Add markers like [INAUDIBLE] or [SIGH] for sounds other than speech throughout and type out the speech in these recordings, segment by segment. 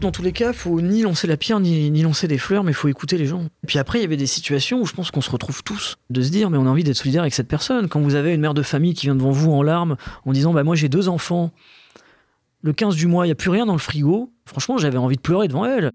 Dans tous les cas, faut ni lancer la pierre, ni, lancer des fleurs, mais faut écouter les gens. Puis après, il y avait des situations où je pense qu'on se retrouve tous, de se dire, mais on a envie d'être solidaire avec cette personne. Quand vous avez une mère de famille qui vient devant vous en larmes, en disant, bah moi j'ai deux enfants, le 15 du mois, il n'y a plus rien dans le frigo, franchement, j'avais envie de pleurer devant elle.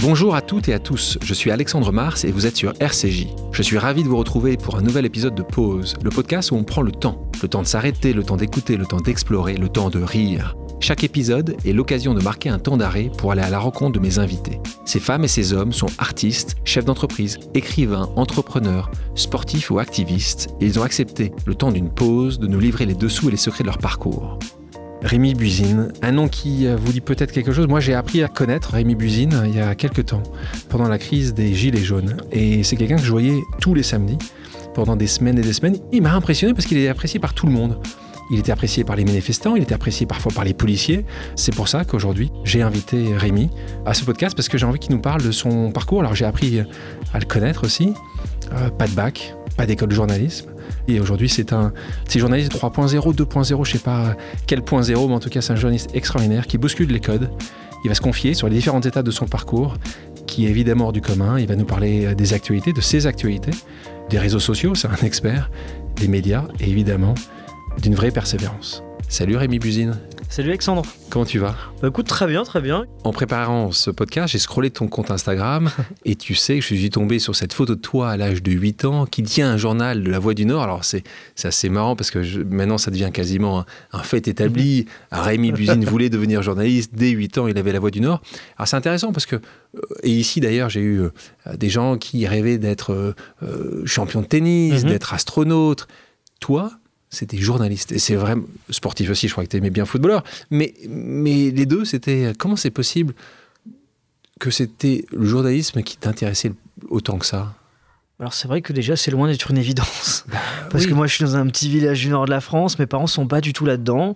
Bonjour à toutes et à tous, je suis Alexandre Mars et vous êtes sur RCJ. Je suis ravi de vous retrouver pour un nouvel épisode de Pause, le podcast où on prend le temps. Le temps de s'arrêter, le temps d'écouter, le temps d'explorer, le temps de rire. Chaque épisode est l'occasion de marquer un temps d'arrêt pour aller à la rencontre de mes invités. Ces femmes et ces hommes sont artistes, chefs d'entreprise, écrivains, entrepreneurs, sportifs ou activistes, et ils ont accepté, le temps d'une pause, de nous livrer les dessous et les secrets de leur parcours. Rémi Buzine, un nom qui vous dit peut-être quelque chose. Moi, j'ai appris à connaître Rémi Buzine il y a quelques temps, pendant la crise des Gilets jaunes. Et c'est quelqu'un que je voyais tous les samedis, pendant des semaines et des semaines. Il m'a impressionné parce qu'il est apprécié par tout le monde. Il était apprécié par les manifestants, il était apprécié parfois par les policiers. C'est pour ça qu'aujourd'hui, j'ai invité Rémi à ce podcast parce que j'ai envie qu'il nous parle de son parcours. Alors, j'ai appris à le connaître aussi. Euh, pas de bac, pas d'école de journalisme. Et aujourd'hui, c'est un journaliste 3.0, 2.0, je sais pas quel point zéro, mais en tout cas, c'est un journaliste extraordinaire qui bouscule les codes. Il va se confier sur les différentes étapes de son parcours, qui est évidemment hors du commun. Il va nous parler des actualités, de ses actualités, des réseaux sociaux, c'est un expert, des médias et évidemment d'une vraie persévérance. Salut Rémi Buzine. Salut Alexandre. Comment tu vas? Bah écoute, très bien, très bien. En préparant ce podcast, j'ai scrollé ton compte Instagram [LAUGHS] et tu sais que je suis tombé sur cette photo de toi à l'âge de 8 ans qui tient un journal de la Voix du Nord. Alors c'est assez marrant parce que maintenant ça devient quasiment un, fait établi. [LAUGHS] Rémi Buzine voulait devenir journaliste. Dès 8 ans, il avait la Voix du Nord. Alors c'est intéressant parce que, euh, et ici d'ailleurs, j'ai eu euh, des gens qui rêvaient d'être euh, champion de tennis, Mhm. d'être astronaute. Toi, c'était journaliste. Et c'est vraiment sportif aussi, je crois que tu aimais bien footballeur. Mais, mais les deux, c'était comment c'est possible que c'était le journalisme qui t'intéressait autant que ça? Alors c'est vrai que déjà c'est loin d'être une évidence. [LAUGHS] Parce oui. que moi je suis dans un petit village du nord de la France, mes parents sont pas du tout là-dedans.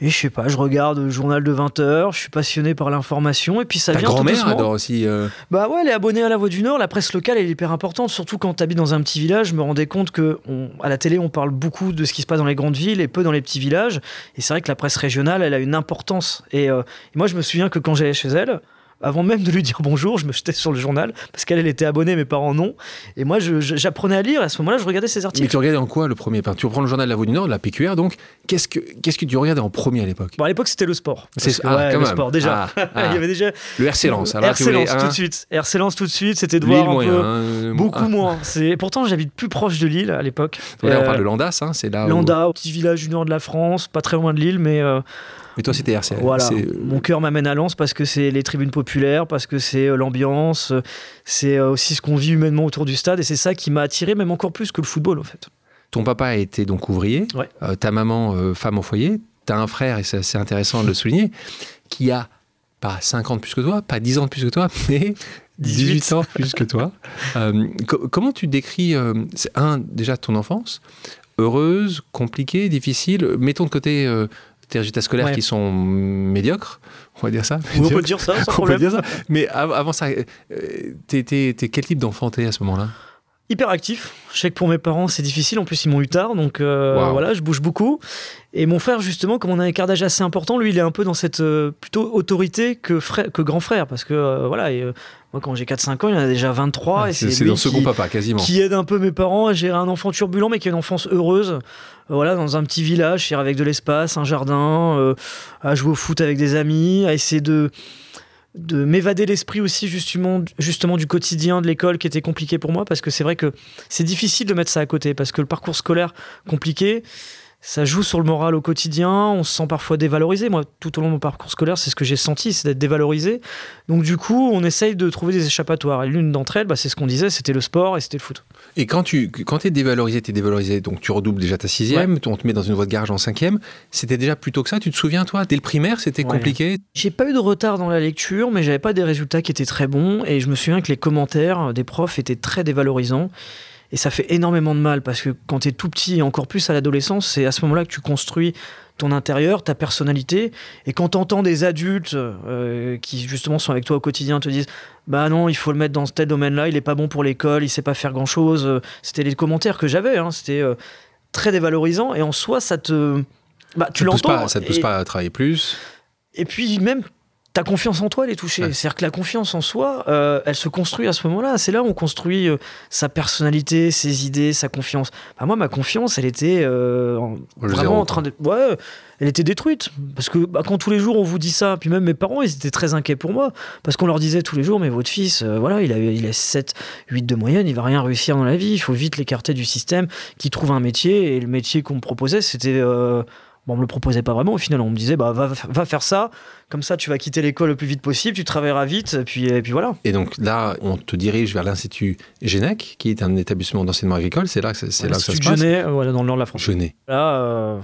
Et je sais pas, je regarde le journal de 20h, je suis passionné par l'information, et puis ça Ta vient tout grand-mère doucement. adore aussi. euh, Bah ouais, elle est abonnée à La Voix du Nord. La presse locale, elle est hyper importante, surtout quand tu habites dans un petit village. Je me rendais compte que on- à la télé, on parle beaucoup de ce qui se passe dans les grandes villes et peu dans les petits villages. Et c'est vrai que la presse régionale, elle a une importance. Et, euh, et moi, je me souviens que quand j'allais chez elle, avant même de lui dire bonjour, je me jetais sur le journal parce qu'elle, elle était abonnée, mes parents non. Et moi, j'apprenais à lire. Et à ce moment-là, je regardais ses Mais articles. tu regardais en quoi le premier? Enfin, Tu reprends le journal de la Voix du Nord, la PQR, donc qu'est-ce que, qu'est-ce que tu regardais en premier à l'époque? Bon, à l'époque, c'était le sport. C'est- ah, ouais, le même. sport, déjà. Ah, [LAUGHS] ah. Il y avait déjà. Le RC Lens. alors, RC Lens tout de suite. RC Lens tout de suite, c'était de voir un moyen. peu. hein, Beaucoup moins. C'est pourtant j'habite plus proche de Lille à l'époque. Là, on Euh, parle de Landas, hein, c'est là où- Landa, petit village du nord de la France, pas très loin de Lille, mais euh, Mais toi, c'était RC. voilà. c'est- Mon cœur m'amène à Lens parce que c'est les tribunes populaires, parce que c'est euh, l'ambiance, euh, c'est euh, aussi ce qu'on vit humainement autour du stade, et c'est ça qui m'a attiré, même encore plus que le football en fait. Ton papa a été donc ouvrier, Ouais. euh, ta maman euh, femme au foyer, tu as un frère, et c'est c'est intéressant de le souligner, [LAUGHS] qui a pas 5 ans de plus que toi, pas 10 ans de plus que toi, [LAUGHS] mais 18, 18 ans plus que toi. [LAUGHS] Euh, co- comment tu décris, euh, c'est un, déjà ton enfance, heureuse, compliquée, difficile Mettons de côté tes résultats scolaires Ouais. qui sont médiocres, on va dire ça. On peut dire ça sans On peut problème. dire ça. Mais av- avant ça, euh, t'es quel type d'enfant t'es à ce moment-là? Hyper actif. Je sais que pour mes parents c'est difficile, en plus ils m'ont eu tard, donc euh, voilà, je bouge beaucoup. Et mon frère justement, comme on a un écart d'âge assez important, lui il est un peu dans cette euh, plutôt autorité que, frère, que grand frère, parce que euh, voilà, et, moi quand j'ai 4-5 ans, il en a déjà 23, et C'est dans second qui, papa, quasiment. qui aide un peu mes parents à gérer un enfant turbulent, mais qui a une enfance heureuse. Voilà, dans un petit village, avec de l'espace, un jardin, à jouer au foot avec des amis, à essayer de de m'évader l'esprit aussi justement justement du quotidien de l'école qui était compliqué pour moi parce que c'est vrai que c'est difficile de mettre ça à côté parce que le parcours scolaire compliqué ça joue sur le moral au quotidien, on se sent parfois dévalorisé. Moi, tout au long de mon parcours scolaire, c'est ce que j'ai senti, c'est d'être dévalorisé. Donc du coup, on essaye de trouver des échappatoires. Et l'une d'entre elles, bah, c'est ce qu'on disait, c'était le sport et c'était le foot. Et quand tu quand es dévalorisé, tu es dévalorisé, donc tu redoubles déjà ta sixième, on te met dans une voie de garage en cinquième. C'était déjà plus tôt que ça, tu te souviens toi? Dès le primaire, c'était Ouais. compliqué? J'ai pas eu de retard dans la lecture, mais j'avais pas des résultats qui étaient très bons. Et je me souviens que les commentaires des profs étaient très dévalorisants. Et ça fait énormément de mal parce que quand tu es tout petit et encore plus à l'adolescence, c'est à ce moment-là que tu construis ton intérieur, ta personnalité. Et quand tu entends des adultes euh, qui justement sont avec toi au quotidien te disent Bah non, il faut le mettre dans tel domaine-là, il est pas bon pour l'école, il sait pas faire grand-chose. C'était les commentaires que j'avais, hein, c'était euh, très dévalorisant. Et en soi, ça te bah, tu l'entends. pas, ça te pousse pas à travailler plus. Et puis même ta confiance en toi, elle est touchée. Ouais. C'est-à-dire que la confiance en soi, euh, elle se construit à ce moment-là. C'est là où on construit euh, sa personnalité, ses idées, sa confiance. Bah, moi, ma confiance, elle était euh, en- vraiment zéro, en train de... Ouais, elle était détruite. Parce que bah, quand tous les jours on vous dit ça, puis même mes parents, ils étaient très inquiets pour moi. Parce qu'on leur disait tous les jours, mais votre fils, voilà, il a, il a 7, 8 de moyenne, il va rien réussir dans la vie. Il faut vite l'écarter du système, qu'il trouve un métier. Et le métier qu'on me proposait, c'était... Bon, on me le proposait pas vraiment. Au final, on me disait, bah, va, va faire ça. Comme ça, tu vas quitter l'école le plus vite possible. Tu travailleras vite. Et puis, et puis voilà. Et donc là, on te dirige vers l'Institut Génec, qui est un établissement d'enseignement agricole. C'est là que, ça- c'est là que ça se passe. euh, voilà, dans le nord de la France. Genet. Là, euh,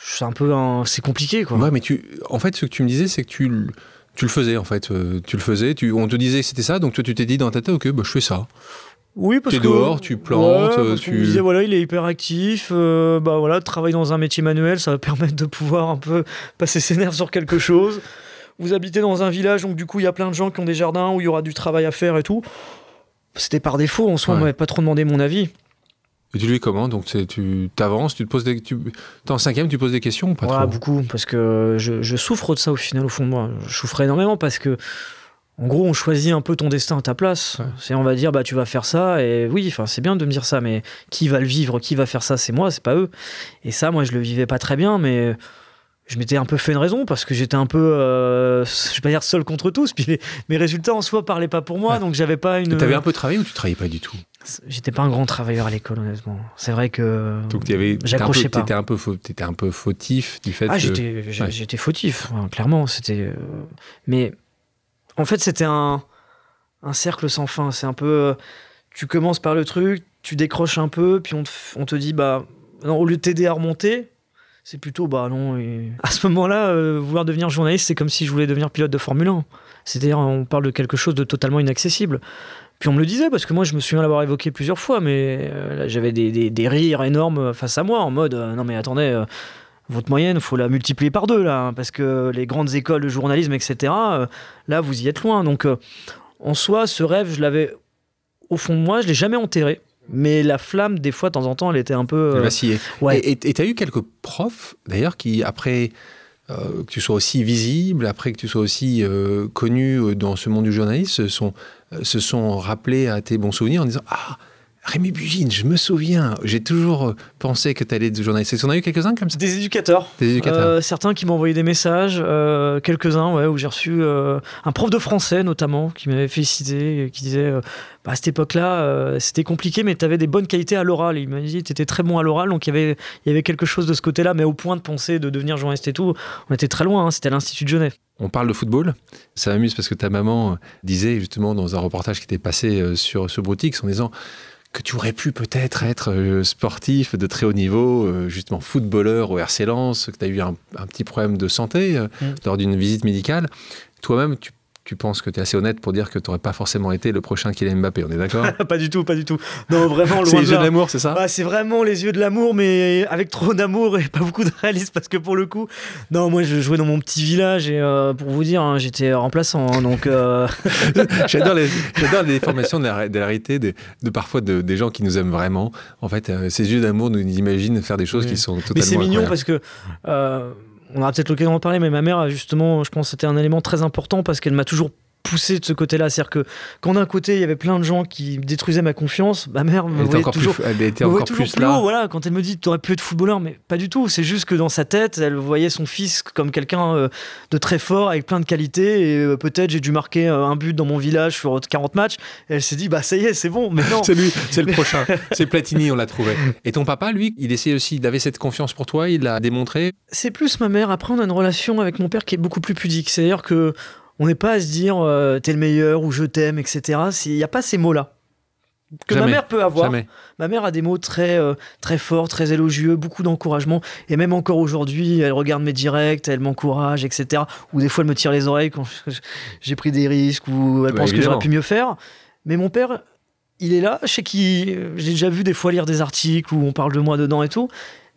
c'est un peu, un- c'est compliqué, quoi. Ouais, mais tu, en fait, ce que tu me disais, c'est que tu, le- tu le faisais, en fait. Euh, tu le faisais. Tu, on te disait que c'était ça, donc toi, tu t'es dit dans ta tête, ok, bah, je fais ça. Oui, parce T'es que dehors, tu plantes, Ouais, euh, tu- me disait voilà, il est hyper actif. euh, bah voilà, travailler dans un métier manuel, ça va permettre de pouvoir un peu passer ses nerfs sur quelque chose. Vous habitez dans un village, donc du coup, il y a plein de gens qui ont des jardins où il y aura du travail à faire et tout. C'était par défaut. En soi, on Ouais. m'avait pas trop demandé mon avis. Et tu lui comment Donc tu t'avances, tu te poses des. Tu, en cinquième, tu poses des questions ou pas Voilà, trop? beaucoup, parce que je, je souffre de ça au final, au fond de moi. Je souffre énormément parce que, en gros, on choisit un peu ton destin à ta place. Ouais. C'est on va dire, bah tu vas faire ça, et oui, enfin c'est bien de me dire ça, mais qui va le vivre, qui va faire ça, c'est moi, c'est pas eux. Et ça, moi, je le vivais pas très bien, mais je m'étais un peu fait une raison parce que j'étais un peu, euh, je vais pas dire seul contre tous, [LAUGHS] puis les- mes résultats en soi parlaient pas pour moi, Ouais. donc j'avais pas une. T'avais un peu travaillé ou tu travaillais pas du tout? J'étais pas un grand travailleur à l'école, honnêtement. C'est vrai que. Donc J'accrochais pas. T'étais un peu, un peu fautif du fait Ah, que. j'étais, j'ai- ouais. j'étais fautif, hein, clairement. C'était, euh, mais en fait, c'était un, cercle sans fin. C'est un peu, euh, tu commences par le truc, tu décroches un peu, puis on te, dit, bah, non, au lieu de t'aider à remonter, c'est plutôt, bah non. [LAUGHS] À ce moment-là, euh, vouloir devenir journaliste, c'est comme si je voulais devenir pilote de Formule 1. C'est-à-dire, on parle de quelque chose de totalement inaccessible. Puis on me le disait, parce que moi je me souviens l'avoir évoqué plusieurs fois, mais euh, j'avais des, des- rires énormes face à moi, en mode non mais attendez, votre moyenne, faut la multiplier par deux là, hein, parce que les grandes écoles de journalisme, etc., euh, là vous y êtes loin. Donc euh, en soi, ce rêve, je l'avais au fond de moi, je l'ai jamais enterré. Mais la flamme, des fois, de temps en temps, elle était un peu. Euh, ouais. Et tu as eu quelques profs, d'ailleurs, qui, après que tu sois aussi visible, après que tu sois aussi connu dans ce monde du journalisme, se sont, se sont rappelés à tes bons souvenirs en disant Ah, Rémi Bugine, je me souviens, j'ai toujours euh, pensé que tu allais être journaliste. Est-ce qu'on a eu quelques-uns comme ça? Des éducateurs. Des éducateurs Euh, certains qui m'ont envoyé des messages, euh, quelques-uns, ouais, où j'ai reçu euh, un prof de français notamment qui m'avait félicité, qui disait bah, à cette époque-là, c'était compliqué, mais tu avais des bonnes qualités à l'oral. Il m'a dit tu étais très bon à l'oral, donc il y avait, il y avait quelque chose de ce côté-là, mais au point de penser de devenir journaliste et tout, on était très loin, hein, c'était à l'Institut de Genève. On parle de football. Ça m'amuse parce que ta maman disait justement dans un reportage qui était passé sur ce Broutix en disant que tu aurais pu peut-être être euh, sportif de très haut niveau, euh, justement footballeur au RC Lens, que tu as eu un, un petit problème de santé euh, Mm. lors d'une visite médicale. Toi-même, tu, tu penses que tu es assez honnête pour dire que tu n'aurais pas forcément été le prochain Kylian Mbappé, on est d'accord [LAUGHS] pas du tout, pas du tout. Non, vraiment, C'est les de yeux de l'amour, c'est ça Ah, c'est vraiment les yeux de l'amour, mais avec trop d'amour et pas beaucoup de réalisme, parce que pour le coup, non, moi je jouais dans mon petit village et euh, pour vous dire, hein, j'étais remplaçant, hein, donc euh, [LAUGHS] J'adore les, j'adore les déformations de la, de la réalité de, de parfois de- des gens qui nous aiment vraiment. En fait, euh, ces yeux d'amour nous imaginent faire des choses Oui. qui sont totalement Mais c'est mignon parce que on aura peut-être l'occasion d'en parler, mais ma mère, justement, je pense que c'était un élément très important parce qu'elle m'a toujours poussé de ce côté-là. C'est-à-dire que quand d'un côté, il y avait plein de gens qui détruisaient ma confiance, ma mère me voyait encore toujours. plus, elle était encore toujours plus plus là. haut, voilà, quand elle me dit tu aurais pu être footballeur, mais pas du tout. C'est juste que dans sa tête, elle voyait son fils comme quelqu'un euh, de très fort, avec plein de qualités. Et euh, peut-être j'ai dû marquer euh, un but dans mon village sur 40 matchs. Et elle s'est dit, bah ça y est, c'est bon. Mais non. [LAUGHS] C'est lui, c'est le prochain. [LAUGHS] C'est Platini, on l'a trouvé. Et ton papa, lui, il essayait aussi, il avait cette confiance pour toi, il l'a démontré. C'est plus ma mère. Après, on a une relation avec mon père qui est beaucoup plus pudique. C'est-à-dire que on n'est pas à se dire euh, t'es le meilleur ou je t'aime, etc. Il n'y a pas ces mots-là. Que Jamais. ma mère peut avoir. Jamais. Ma mère a des mots très, euh, très forts, très élogieux, beaucoup d'encouragement. Et même encore aujourd'hui, elle regarde mes directs, elle m'encourage, etc. Ou des fois, elle me tire les oreilles quand [LAUGHS] j'ai pris des risques ou elle Bah, pense que j'aurais pu mieux faire. Mais mon père, il est là. Je sais qu'il. J'ai déjà vu des fois lire des articles où on parle de moi dedans et tout.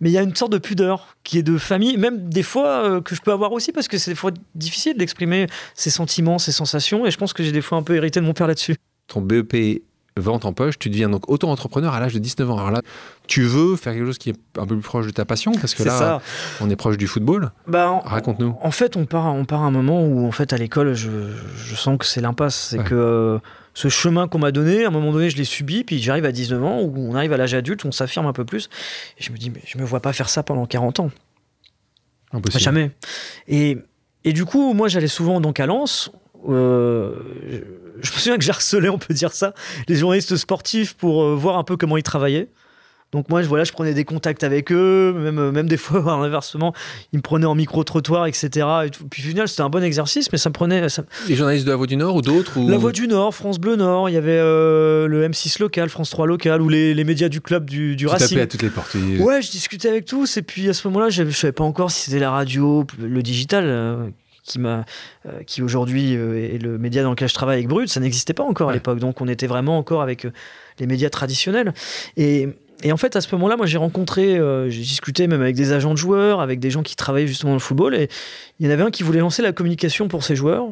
Mais il y a une sorte de pudeur qui est de famille, même des fois euh, que je peux avoir aussi, parce que c'est des fois difficile d'exprimer ses sentiments, ses sensations. Et je pense que j'ai des fois un peu hérité de mon père là-dessus. Ton BEP vente en poche, tu deviens donc auto-entrepreneur à l'âge de 19 ans. Alors là, tu veux faire quelque chose qui est un peu plus proche de ta passion parce que là, ça. on est proche du football. Bah, en- Raconte-nous. En fait, on part, on part à un moment où, en fait, à l'école, je, je sens que c'est l'impasse. C'est Ouais. que euh, ce chemin qu'on m'a donné, à un moment donné, je l'ai subi, puis j'arrive à 19 ans, où on arrive à l'âge adulte, on s'affirme un peu plus. Et je me dis, mais je me vois pas faire ça pendant 40 ans. Impossible. Jamais. Et, et du coup, moi, j'allais souvent donc à Lens. euh, je, je me souviens que j'ai harcelé, on peut dire ça, les journalistes sportifs pour euh, voir un peu comment ils travaillaient. Donc moi, je, voilà, je prenais des contacts avec eux, même, euh, même des fois, [LAUGHS] en inversement, ils me prenaient en micro-trottoir, etc. Et tout. Puis au final, c'était un bon exercice, mais ça me prenait... ça- Les journalistes de la Voix du Nord ou d'autres ou... La Voix du Nord, France Bleu Nord, il y avait euh, le M6 local, France 3 local, ou les, les médias du club du, du Tu Racing. à toutes les portes. Ouais, je discutais avec tous, et puis à ce moment-là, je ne savais pas encore si c'était la radio, le digital, euh, qui, m'a, euh, qui aujourd'hui euh, est le média dans lequel je travaille avec Brut, ça n'existait pas encore à Ouais. l'époque, donc on était vraiment encore avec euh, les médias traditionnels. Et, et en fait, à ce moment-là, moi j'ai rencontré, euh, j'ai discuté même avec des agents de joueurs, avec des gens qui travaillaient justement dans le football, et il y en avait un qui voulait lancer la communication pour ses joueurs,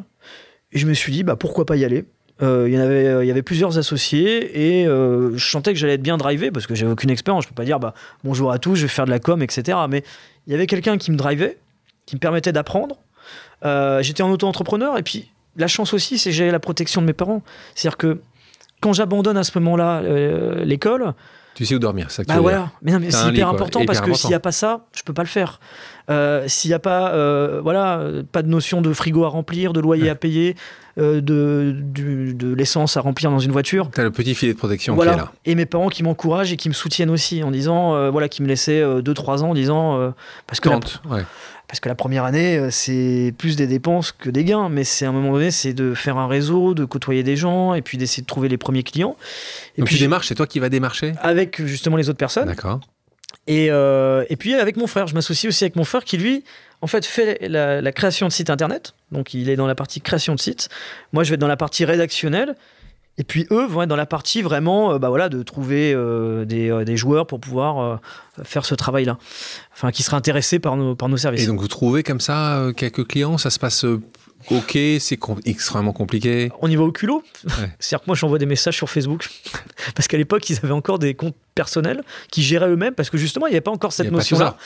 et je me suis dit, bah, pourquoi pas y aller? Euh, il y en avait, euh, il y avait plusieurs associés et je sentais que j'allais être bien drivé parce que j'avais aucune expérience. Je peux pas dire bah, bonjour à tous, je vais faire de la com, etc. Mais il y avait quelqu'un qui me drivait, qui me permettait d'apprendre. Euh, J'étais en auto-entrepreneur et puis la chance aussi, c'est que j'avais la protection de mes parents. C'est-à-dire que quand j'abandonne à ce moment-là euh, l'école, Tu sais où dormir, ça. que tu bah veux voilà, mais c'est lit, hyper important Hyper parce que s'il n'y a pas ça, je peux pas le faire. Euh, s'il n'y a pas, euh, voilà, pas de notion de frigo à remplir, de loyer Ouais. à payer, de, de l'essence à remplir dans une voiture. T'as le petit filet de protection Voilà. qui est là. Et mes parents qui m'encouragent et qui me soutiennent aussi en disant, voilà, qui me laissaient 2-3 ans en disant, parce, que la. Ouais. Parce que la première année, euh, c'est plus des dépenses que des gains, mais c'est à un moment donné, c'est de faire un réseau, de côtoyer des gens et puis d'essayer de trouver les premiers clients. Et Donc puis tu démarches, c'est toi qui vas démarcher avec justement les autres personnes. D'accord. Et, euh, et puis avec mon frère, je m'associe aussi avec mon frère qui lui, en fait, fait la, la création de sites internet. Donc il est dans la partie création de sites. Moi, je vais être dans la partie rédactionnelle. Et puis eux vont être dans la partie vraiment, euh, bah voilà, de trouver euh, des, euh, des joueurs pour pouvoir euh, faire ce travail-là. Enfin, qui seraient intéressés par nos, par nos services. Et donc vous trouvez comme ça quelques clients, ça se passe ok, c'est com- extrêmement compliqué. On y va au culot. Ouais. [LAUGHS] C'est-à-dire que moi, j'envoie des messages sur Facebook. [LAUGHS] parce qu'à l'époque, ils avaient encore des comptes personnels qui géraient eux-mêmes. Parce que justement, il n'y avait pas encore cette notion-là.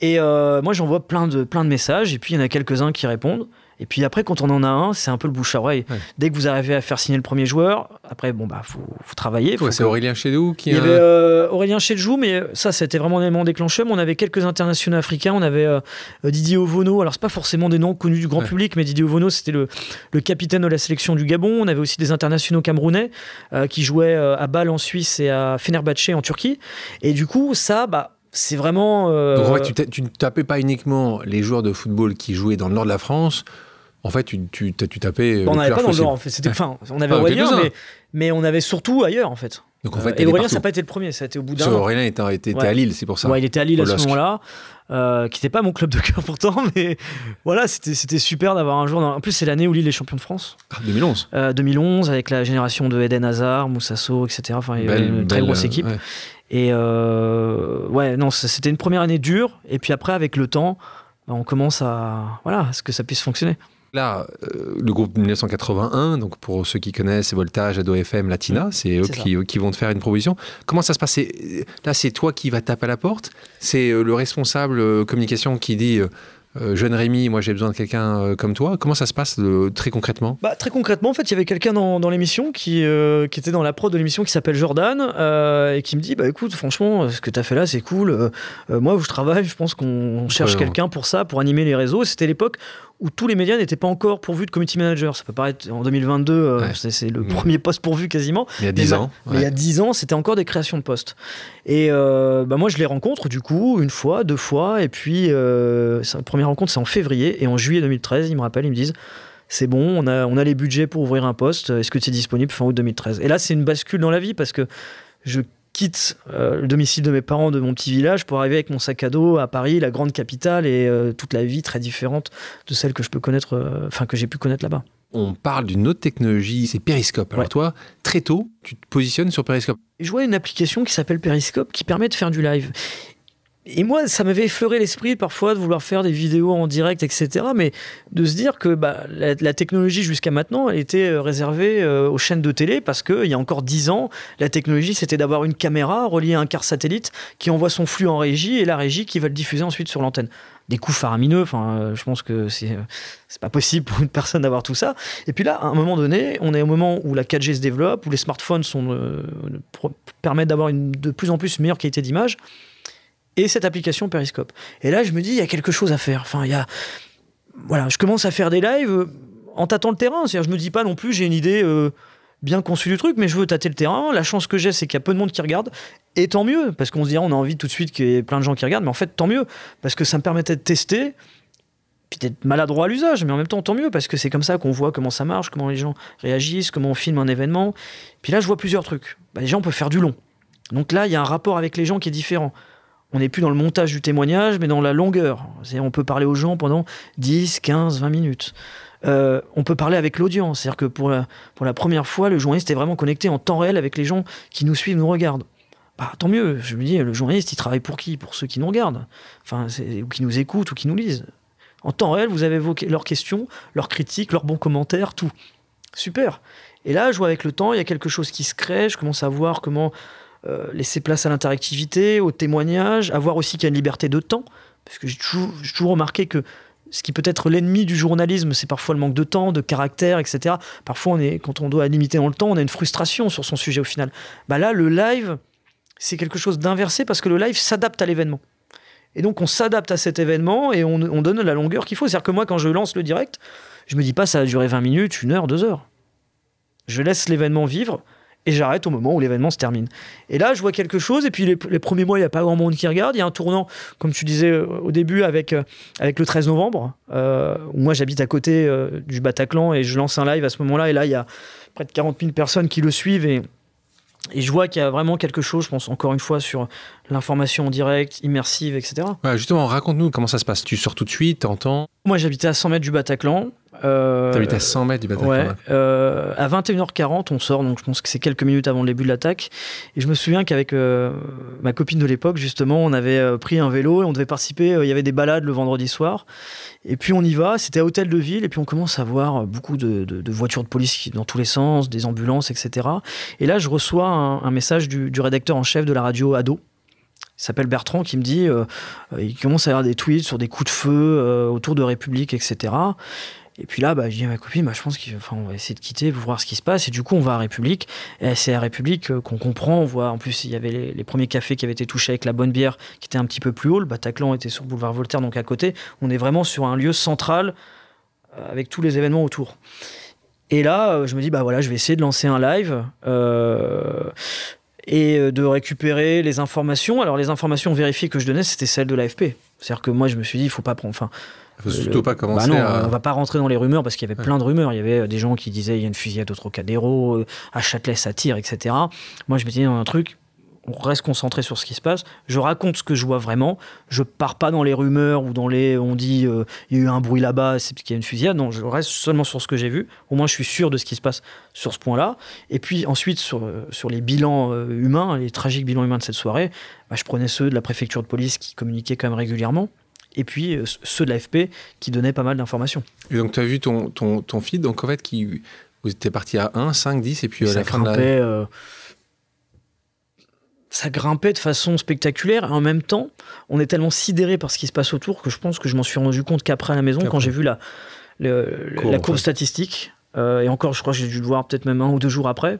Et euh, moi, j'envoie plein de, plein de messages. Et puis, il y en a quelques-uns qui répondent. Et puis après, quand on en a un, c'est un peu le bouche à oreille. Ouais. Dès que vous arrivez à faire signer le premier joueur, après, bon, bah, faut, faut travailler. faut Ouais, c'est Aurélien Chédou qui Il y a- avait euh, Aurélien Chedjou, mais ça, c'était vraiment un élément déclencheur. Mais on avait quelques internationaux africains. On avait euh, Didier Ovono. Alors, c'est pas forcément des noms connus du grand Ouais. public, mais Didier Ovono, c'était le, le capitaine de la sélection du Gabon. On avait aussi des internationaux camerounais euh, qui jouaient à Bâle en Suisse et à Fenerbahçe en Turquie. Et du coup, ça, bah, c'est vraiment. euh, Donc en fait, tu, ne tapais pas uniquement les joueurs de football qui jouaient dans le nord de la France. En fait, tu, tu, tu tapais. euh, Bah, on n'avait pas dans le Nord, en fait. C'était, enfin, [LAUGHS] on avait Ah, Aurélien, mais, mais on avait surtout ailleurs, en fait. Donc en fait, Euh, et t'étais Aurélien, ça n'a pas été le premier, ça a été au bout d'un. Aurélien était, était Ouais. à Lille, c'est pour ça. Ouais, il était à Lille à ce moment-là, euh, qui n'était pas mon club de cœur [LAUGHS] pourtant, mais voilà, c'était super d'avoir un jour. Dans... En plus, c'est l'année où Lille est champion de France, Ah, 2011. Euh, 2011, avec la génération de Eden Hazard, Moussasso, etc. Enfin, il y avait Belle- une très grosse euh, équipe. ouais. Et euh, ouais, non, c'était une première année dure, et puis après, avec le temps, bah, on commence à voilà, à ce que ça puisse fonctionner. Là, euh, le groupe 1981, donc pour ceux qui connaissent, c'est Voltage, Ado FM, Latina, c'est eux Mmh. C'est qui, qui vont te faire une proposition. Comment ça se passe? Là, c'est toi qui vas taper à la porte C'est euh, le responsable communication qui dit euh, Jeune Rémi, moi j'ai besoin de quelqu'un euh, comme toi. Comment ça se passe euh, très concrètement? Bah, très concrètement, en fait, il y avait quelqu'un dans, dans l'émission qui, euh, qui était dans la prod de l'émission qui s'appelle Jordan et qui me dit Bah écoute, franchement, ce que tu as fait là, c'est cool. Moi, où je travaille, je pense qu'on cherche quelqu'un pour ça, pour animer les réseaux. C'était l'époque où tous les médias n'étaient pas encore pourvus de community manager. Ça peut paraître en 2022, euh, Ouais. c'est, le premier poste pourvu quasiment. Il y a 10 Mais ans. Mais il y a 10 ans, c'était encore des créations de postes. Et euh, bah moi, je les rencontre du coup, une fois, deux fois. Et puis, euh, sa première rencontre, c'est en février. Et en juillet 2013, ils me rappellent, ils me disent c'est bon, on a, on a les budgets pour ouvrir un poste. Est-ce que tu es disponible fin août 2013 Et là, c'est une bascule dans la vie parce que je quitte euh, le domicile de mes parents de mon petit village pour arriver avec mon sac à dos à Paris, la grande capitale, et euh, toute la vie très différente de celle que je peux connaître, euh, enfin que j'ai pu connaître là-bas. On parle d'une autre technologie, c'est Periscope. Alors Ouais. toi, très tôt, tu te positionnes sur Periscope. je vois une application qui s'appelle Periscope qui permet de faire du live. Et moi, ça m'avait effleuré l'esprit parfois de vouloir faire des vidéos en direct, etc. Mais de se dire que bah, la, technologie jusqu'à maintenant, elle était euh, réservée euh, aux chaînes de télé parce qu'il y a encore dix ans, la technologie, c'était d'avoir une caméra reliée à un car satellite qui envoie son flux en régie et la régie qui va le diffuser ensuite sur l'antenne. Des coûts faramineux, enfin, euh, je pense que c'est c'est pas possible pour une personne d'avoir tout ça. Et puis là, à un moment donné, on est au moment où la 4G se développe, où les smartphones permettent d'avoir de plus en plus une meilleure qualité d'image et cette application Periscope. Et là, je me dis, il y a quelque chose à faire. Enfin, il y a. Voilà, je commence à faire des lives euh, en tâtant le terrain. C'est-à-dire, je me dis pas non plus, j'ai une idée euh, bien conçue du truc, mais je veux tâter le terrain. La chance que j'ai, c'est qu'il y a peu de monde qui regarde. Et tant mieux, parce qu'on se dit, on a envie tout de suite qu'il y ait plein de gens qui regardent, mais en fait, tant mieux, parce que ça me permettait de tester, puis d'être maladroit à l'usage, mais en même temps, tant mieux, parce que c'est comme ça qu'on voit comment ça marche, comment les gens réagissent, comment on filme un événement. Puis là, je vois plusieurs trucs. Bah, déjà, on peut faire du long. Donc là, il y a un rapport avec les gens qui est différent on n'est plus dans le montage du témoignage, mais dans la longueur. On peut parler aux gens pendant 10, 15, 20 minutes. Euh, on peut parler avec l'audience. C'est-à-dire que pour la, première fois, le journaliste est vraiment connecté en temps réel avec les gens qui nous suivent, nous regardent. Bah, tant mieux. Je me dis, le journaliste, il travaille pour qui? Pour ceux qui nous regardent, ou qui nous écoutent, ou qui nous lisent. En temps réel, vous avez leurs questions, leurs critiques, leurs bons commentaires, tout. Super. Et là, je vois avec le temps, il y a quelque chose qui se crée. Je commence à voir comment euh, laisser place à l'interactivité, au témoignage, avoir aussi qu'il y a une liberté de temps, parce que j'ai toujours, remarqué que ce qui peut être l'ennemi du journalisme, c'est parfois le manque de temps, de caractère, etc. Parfois, on est, quand on doit limiter dans le temps, on a une frustration sur son sujet au final. Bah là, le live, c'est quelque chose d'inversé parce que le live s'adapte à l'événement. Et donc, on s'adapte à cet événement et on, on donne la longueur qu'il faut. C'est-à-dire que moi, quand je lance le direct, je me dis pas ça va durer 20 minutes, une heure, deux heures. Je laisse l'événement vivre et j'arrête au moment où l'événement se termine. Et là, je vois quelque chose, et puis les, premiers mois, il n'y a pas grand monde qui regarde. Il y a un tournant, comme tu disais euh, au début, avec, euh, avec le 13 novembre, euh, où moi j'habite à côté du Bataclan, et je lance un live à ce moment-là, et là, il y a près de 40 000 personnes qui le suivent, et, et je vois qu'il y a vraiment quelque chose, je pense encore une fois, sur l'information en direct, immersive, etc. justement, raconte-nous comment ça se passe. Tu sors tout de suite, t'entends? Moi, j'habitais à 100 mètres du Bataclan. Euh, T'habites à 100 mètres du Bataclan Ouais. Euh, à 21h40, on sort, donc je pense que c'est quelques minutes avant le début de l'attaque. Et je me souviens qu'avec euh, ma copine de l'époque, justement, on avait euh, pris un vélo et on devait participer. Il y avait des balades le vendredi soir. Et puis on y va, c'était à Hôtel de Ville, et puis on commence à voir beaucoup de, voitures de police dans tous les sens, des ambulances, etc. Et là, je reçois un, message du, du, rédacteur en chef de la radio Ado, il s'appelle Bertrand, qui me dit, il commence à y avoir des tweets sur des coups de feu autour de République, etc. Et puis là, bah, je dis à ma copine, bah, je pense qu'on va essayer de quitter pour voir ce qui se passe. Et du coup, on va à République. Et c'est à République euh, qu'on comprend. On voit, en plus, il y avait les, premiers cafés qui avaient été touchés avec la bonne bière, qui était un petit peu plus haut. Le Bataclan était sur boulevard Voltaire, donc à côté. On est vraiment sur un lieu central euh, avec tous les événements autour. Et là, euh, je me dis, bah voilà, je vais essayer de lancer un live. et de récupérer les informations. Alors les informations vérifiées que je donnais, c'était celles de l'AFP. C'est-à-dire que moi, je me suis dit, il faut pas prendre. Enfin, il faut surtout pas commencer bah non, à... on va pas rentrer dans les rumeurs parce qu'il y avait plein de rumeurs. Il y avait euh, des gens qui disaient il y a une fusillade au Trocadéro, euh, à Châtelet ça tire, etc. Moi je me disais dans un truc, on reste concentré sur ce qui se passe. Je raconte ce que je vois vraiment. Je pars pas dans les rumeurs ou dans les on dit euh, il y a eu un bruit là-bas, c'est parce qu'il y a une fusillade. Non, je reste seulement sur ce que j'ai vu. Au moins je suis sûr de ce qui se passe sur ce point-là. Et puis ensuite sur, sur les bilans humains, les tragiques bilans humains de cette soirée, bah, je prenais ceux de la préfecture de police qui communiquaient quand même régulièrement et puis euh, ceux de l'AFP qui donnaient pas mal d'informations. Et donc tu as vu ton, ton, ton, feed, donc en fait, qui, vous étiez parti à 1, 5, 10, et puis à la fin de la... Euh, ça grimpait de façon spectaculaire. Et en même temps, on est tellement sidéré par ce qui se passe autour que je pense que je m'en suis rendu compte qu'après à la maison, quand j'ai vu la, la courbe statistique, euh, et encore, je crois que j'ai dû le voir peut-être même un ou deux jours après,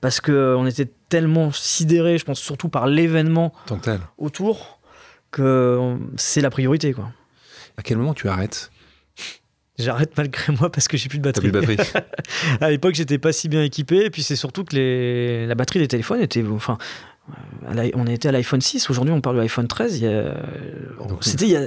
parce qu'on était tellement sidéré, je pense surtout par l'événement autour, que c'est la priorité. Quoi. À quel moment tu arrêtes? J'arrête malgré moi parce que j'ai plus de batterie. Plus de batterie. [LAUGHS] à l'époque, j'étais pas si bien équipé. Et puis, c'est surtout que les... la batterie des téléphones était. Enfin, on était à l'iPhone 6. Aujourd'hui, on parle de l'iPhone 13. C'était il, y a...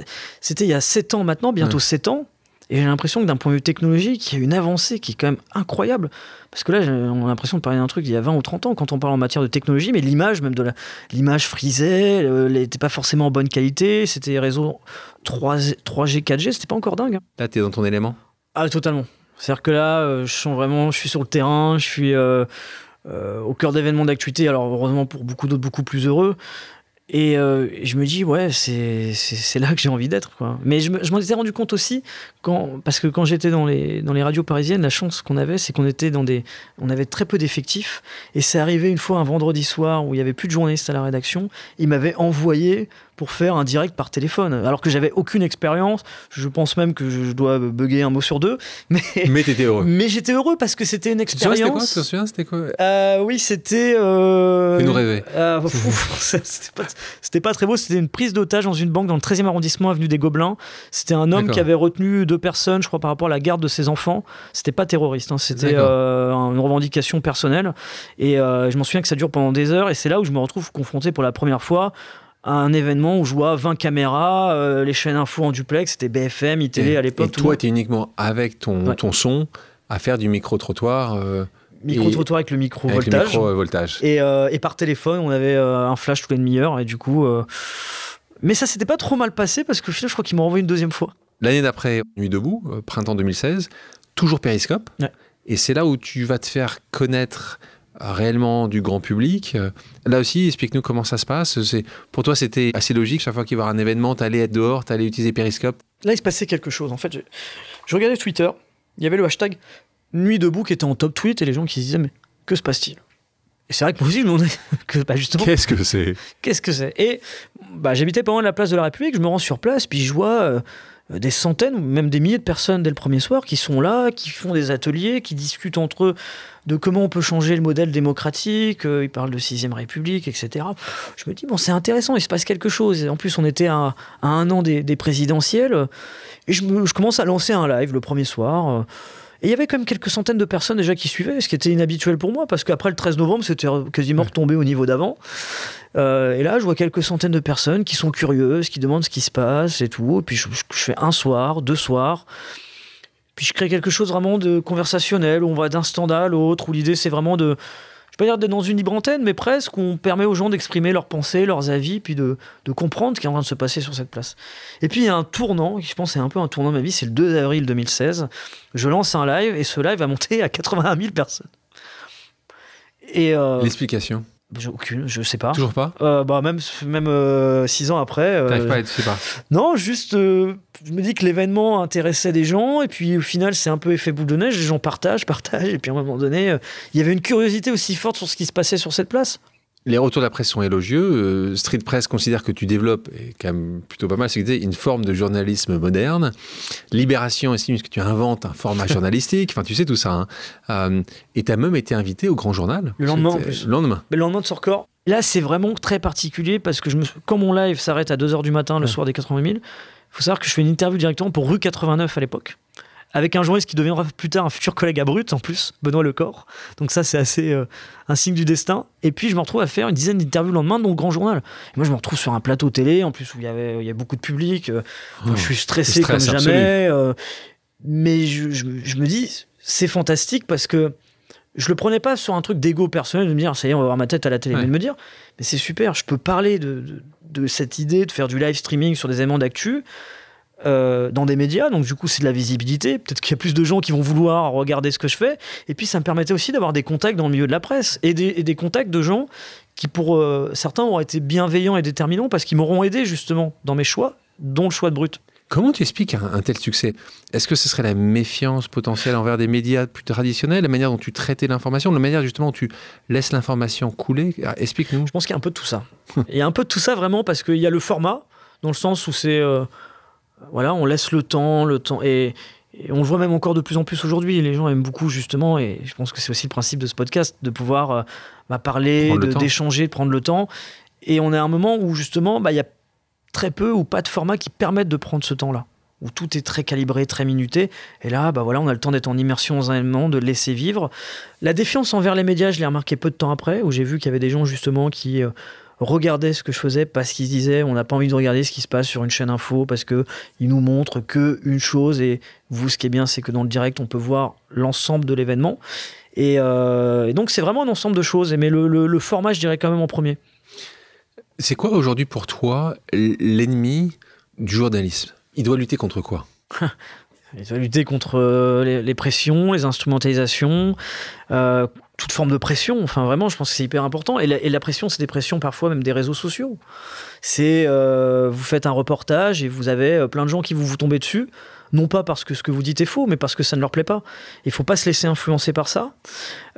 il y a 7 ans maintenant, bientôt 7 ans. Et j'ai l'impression que d'un point de vue technologique, il y a une avancée qui est quand même incroyable. Parce que là, on a l'impression de parler d'un truc il y a 20 ou 30 ans quand on parle en matière de technologie, mais l'image, même de l'image frisait, elle n'était pas forcément en bonne qualité, c'était réseau 3, 3G, 4G, c'était pas encore dingue. Hein. Là, tu es dans ton élément? Ah, totalement. C'est-à-dire que là, euh, je sens vraiment, je suis sur le terrain, je suis euh, euh, au cœur d'événements d'actualité, alors heureusement pour beaucoup d'autres, beaucoup plus heureux. Et euh, je me dis, ouais, c'est là que j'ai envie d'être. quoi. Mais je m'en étais rendu compte aussi, quand, parce que quand j'étais dans les, dans les radios parisiennes, la chance qu'on avait, c'est qu'on était dans des. On avait très peu d'effectifs. Et c'est arrivé une fois un vendredi soir où il y avait plus de journalistes à la rédaction. Ils m'avaient envoyé pour faire un direct par téléphone, alors que j'avais aucune expérience. Je pense même que je dois bugger un mot sur deux. [LAUGHS] Mais, mais t'étais heureux. Mais j'étais heureux parce que c'était une expérience. C'était quoi Tu te souviens C'était quoi? Euh, Oui, c'était. Euh... nous rêver. Euh, [LAUGHS] c'était pas, c'était pas très beau. C'était une prise d'otage dans une banque dans le 13e arrondissement, avenue des Gobelins. C'était un homme qui avait retenu deux personnes, je crois, par rapport à la garde de ses enfants. C'était pas terroriste, c'était une revendication personnelle. Et je m'en souviens que ça dure pendant des heures. Et c'est là où je me retrouve confronté pour la première fois un événement où je vois 20 caméras, les chaînes info en duplex, c'était BFM, ITV à l'époque. Et toi, tu es uniquement avec ton, ton son à faire du micro-trottoir Micro-trottoir avec le micro-voltage. Micro -voltage. Et, euh, et, par téléphone, on avait un flash toutes les demi-heures. Et du coup. Mais ça s'était pas trop mal passé parce que final, je crois qu'ils m'ont renvoyé une deuxième fois. L'année d'après, Nuit debout, printemps 2016, toujours Périscope. Et c'est là où tu vas te faire connaître réellement du grand public. Là aussi, explique-nous comment ça se passe. Pour toi, c'était assez logique, chaque fois qu'il y avait un événement, tu allais être dehors, tu allais utiliser Periscope Là, il se passait quelque chose. En fait, je, regardais Twitter, il y avait le hashtag Nuit debout qui était en top tweet et les gens qui se disaient Mais que se passe-t-il? Et c'est vrai que moi aussi, je me demandais [LAUGHS] que, bah, justement. Qu'est-ce que c'est? Qu'est-ce que c'est? Et bah, j'habitais pas loin de la place de la République, je me rends sur place, puis je vois euh, des centaines, même des milliers de personnes dès le premier soir qui sont là, qui font des ateliers, qui discutent entre eux de comment on peut changer le modèle démocratique, euh, ils parlent de 6ème République, etc. Je me dis, bon, c'est intéressant, il se passe quelque chose. Et en plus, on était à, un an des, présidentielles, et je, je, commence à lancer un live le premier soir. Et il y avait quand même quelques centaines de personnes déjà qui suivaient, ce qui était inhabituel pour moi, parce qu'après le 13 novembre, c'était quasiment retombé au niveau d'avant. Euh, et là, je vois quelques centaines de personnes qui sont curieuses, qui demandent ce qui se passe et tout. Et puis je, je fais un soir, deux soirs. Puis je crée quelque chose vraiment de conversationnel, où on va d'un stand à l'autre, où l'idée c'est vraiment de, je vais pas dire dans une libre antenne, mais presque, on permet aux gens d'exprimer leurs pensées, leurs avis, puis de, comprendre ce qui est en train de se passer sur cette place. Et puis il y a un tournant, qui je pense c'est un peu un tournant de ma vie, c'est le 2 avril 2016. Je lance un live et ce live va monter à 81 000 personnes. Et euh, L'explication aucune, je sais pas. Toujours pas euh, bah Même, même euh, six ans après. Euh, T'arrives pas à être, sais pas. Non, juste, je me dis que l'événement intéressait des gens, et puis au final, c'est un peu effet boule de neige, les gens partagent, [LAUGHS] partagent, et puis à un moment donné, il y avait une curiosité aussi forte sur ce qui se passait sur cette place. Les retours de la presse sont élogieux. Euh, Street Press considère que tu développes, et quand même plutôt pas mal, c'est une forme de journalisme moderne. Libération estime que tu inventes un format journalistique. Enfin, tu sais tout ça. Hein. Euh, et tu as même été invité au Grand Journal. Le lendemain en plus. Le lendemain. Mais le lendemain de Sorcor. Là, c'est vraiment très particulier parce que je me... quand mon live s'arrête à 2h du matin le soir des 80 000, il faut savoir que je fais une interview directement pour Rue 89 à l'époque avec un journaliste qui deviendra plus tard un futur collègue à Brut en plus, Benoît Lecor. Donc ça c'est assez euh, un signe du destin. Et puis je me retrouve à faire une dizaine d'interviews le lendemain dans le Grand Journal. Et moi je me retrouve sur un plateau télé en plus où il y avait il y a beaucoup de public. Euh, je suis stressé comme jamais. Euh, mais je, me dis c'est fantastique parce que je le prenais pas sur un truc d'ego personnel de me dire ça y est on va voir ma tête à la télé, mais de me dire mais c'est super, je peux parler de, de, de, cette idée de faire du live streaming sur des éléments d'actu euh, dans des médias, donc du coup c'est de la visibilité. Peut-être qu'il y a plus de gens qui vont vouloir regarder ce que je fais. Et puis ça me permettait aussi d'avoir des contacts dans le milieu de la presse et des, contacts de gens qui pour euh, certains auraient été bienveillants et déterminants parce qu'ils m'auront aidé justement dans mes choix, dont le choix de Brut. Comment tu expliques un, tel succès? Est-ce que ce serait la méfiance potentielle envers des médias plus traditionnels, la manière dont tu traitais l'information, la manière justement dont tu laisses l'information couler? Ah, Explique-nous. Je pense qu'il y a un peu de tout ça. Il y a un peu de tout ça vraiment parce qu'il y a le format, dans le sens où c'est... Euh, voilà, on laisse le temps, le temps. Et, on le voit même encore de plus en plus aujourd'hui. Les gens aiment beaucoup, justement, et je pense que c'est aussi le principe de ce podcast, de pouvoir euh, bah, parler, d'échanger, de, prendre le temps. Et on est à un moment où, justement, bah, il y a très peu ou pas de formats qui permettent de prendre ce temps-là où tout est très calibré, très minuté. Et là, bah voilà, on a le temps d'être en immersion dans un élément, de laisser vivre. La défiance envers les médias, je l'ai remarqué peu de temps après, où j'ai vu qu'il y avait des gens justement qui euh, regarder ce que je faisais parce qu'ils disaient on n'a pas envie de regarder ce qui se passe sur une chaîne info parce que ils nous montrent que une chose et vous ce qui est bien c'est que dans le direct on peut voir l'ensemble de l'événement. Et, euh, donc c'est vraiment un ensemble de choses. Mais le, le, format je dirais quand même en premier. C'est quoi aujourd'hui pour toi l'ennemi du journalisme? Il doit lutter contre quoi? [LAUGHS] Il doit lutter contre euh, les, pressions, les instrumentalisations, euh, toute forme de pression. Enfin, vraiment, je pense que c'est hyper important. Et la, pression, c'est des pressions parfois même des réseaux sociaux. C'est euh, vous faites un reportage et vous avez euh, plein de gens qui vous vous tombez dessus non pas parce que ce que vous dites est faux, mais parce que ça ne leur plaît pas. Il faut pas se laisser influencer par ça.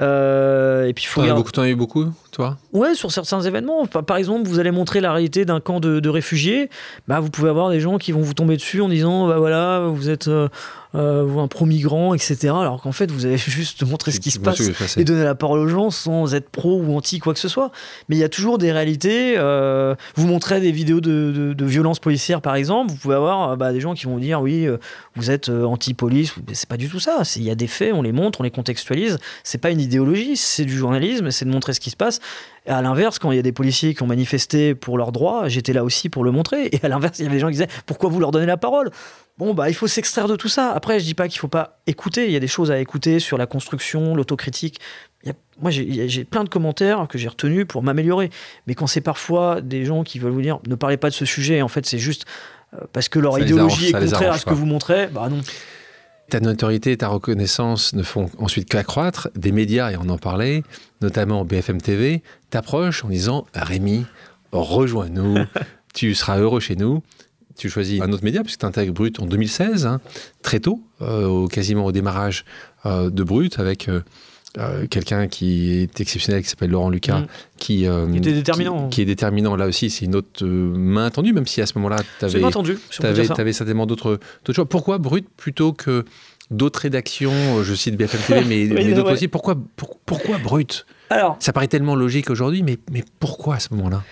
Euh, et puis faut. T'en beaucoup, as eu beaucoup, toi? Ouais, sur certains événements. Par exemple, vous allez montrer la réalité d'un camp de, réfugiés. Bah, vous pouvez avoir des gens qui vont vous tomber dessus en disant, bah voilà, vous êtes euh, euh, un pro-migrant, etc. Alors qu'en fait, vous avez [LAUGHS] juste montré ce qui se passe et donner la parole aux gens sans être pro ou anti quoi que ce soit. Mais il y a toujours des réalités. vous montrez des vidéos de, de, violences policières, par exemple. Vous pouvez avoir bah, des gens qui vont dire, oui, vous êtes anti-police. C'est pas du tout ça. Il y a des faits, on les montre, on les contextualise. C'est pas une idéologie, c'est du journalisme, c'est de montrer ce qui se passe. Et à l'inverse, quand il y a des policiers qui ont manifesté pour leurs droits, j'étais là aussi pour le montrer. Et à l'inverse, il y avait des gens qui disaient pourquoi vous leur donnez la parole? Bon, bah, il faut s'extraire de tout ça. Après, je dis pas qu'il faut pas écouter. Il y a des choses à écouter sur la construction, l'autocritique. moi, j'ai plein de commentaires que j'ai retenus pour m'améliorer. Mais quand c'est parfois des gens qui veulent vous dire ne parlez pas de ce sujet, en fait, c'est juste euh, parce que leur idéologie est contraire à ce que vous montrez, bah non. Ta notoriété et ta reconnaissance ne font ensuite qu'accroître. Des médias, et on en parlait, notamment BFM TV, t'approchent en disant Rémi, rejoins-nous, [LAUGHS] tu seras heureux chez nous. Tu choisis un autre média puisque tu intègres Brut en 2016, hein, très tôt, euh, quasiment au démarrage euh, de Brut, avec euh, quelqu'un qui est exceptionnel, qui s'appelle Laurent Lucas, mm. qui, qui, déterminant. Qui, est déterminant. Là aussi, c'est une autre main tendue, même si à ce moment-là, tu avais, avais, certainement d'autres choix. Pourquoi Brut plutôt que d'autres rédactions Je cite BFM TV, mais, [LAUGHS] d'autres aussi. Pourquoi, pourquoi Brut? Alors, Ça paraît tellement logique aujourd'hui, mais, mais pourquoi à ce moment-là?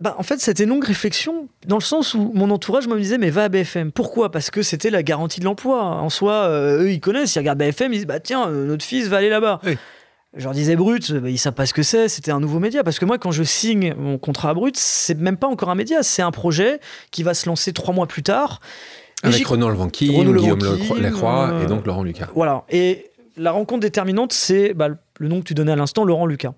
Bah, en fait, c'était une longue réflexion, dans le sens où mon entourage me disait, mais va à BFM. Pourquoi? Parce que c'était la garantie de l'emploi. En soi, euh, eux, ils connaissent, ils regardent BFM, ils disent, bah tiens, euh, notre fils va aller là-bas. Je leur disais Brut, bah, ils savent pas ce que c'est, c'était un nouveau média. Parce que moi, quand je signe mon contrat à Brut, c'est même pas encore un média, c'est un projet qui va se lancer trois mois plus tard. Avec Renaud Levanquin, Guillaume Lacroix et donc Laurent Lucas. Voilà. Et la rencontre déterminante, c'est bah, le nom que tu donnais à l'instant, Laurent Lucas.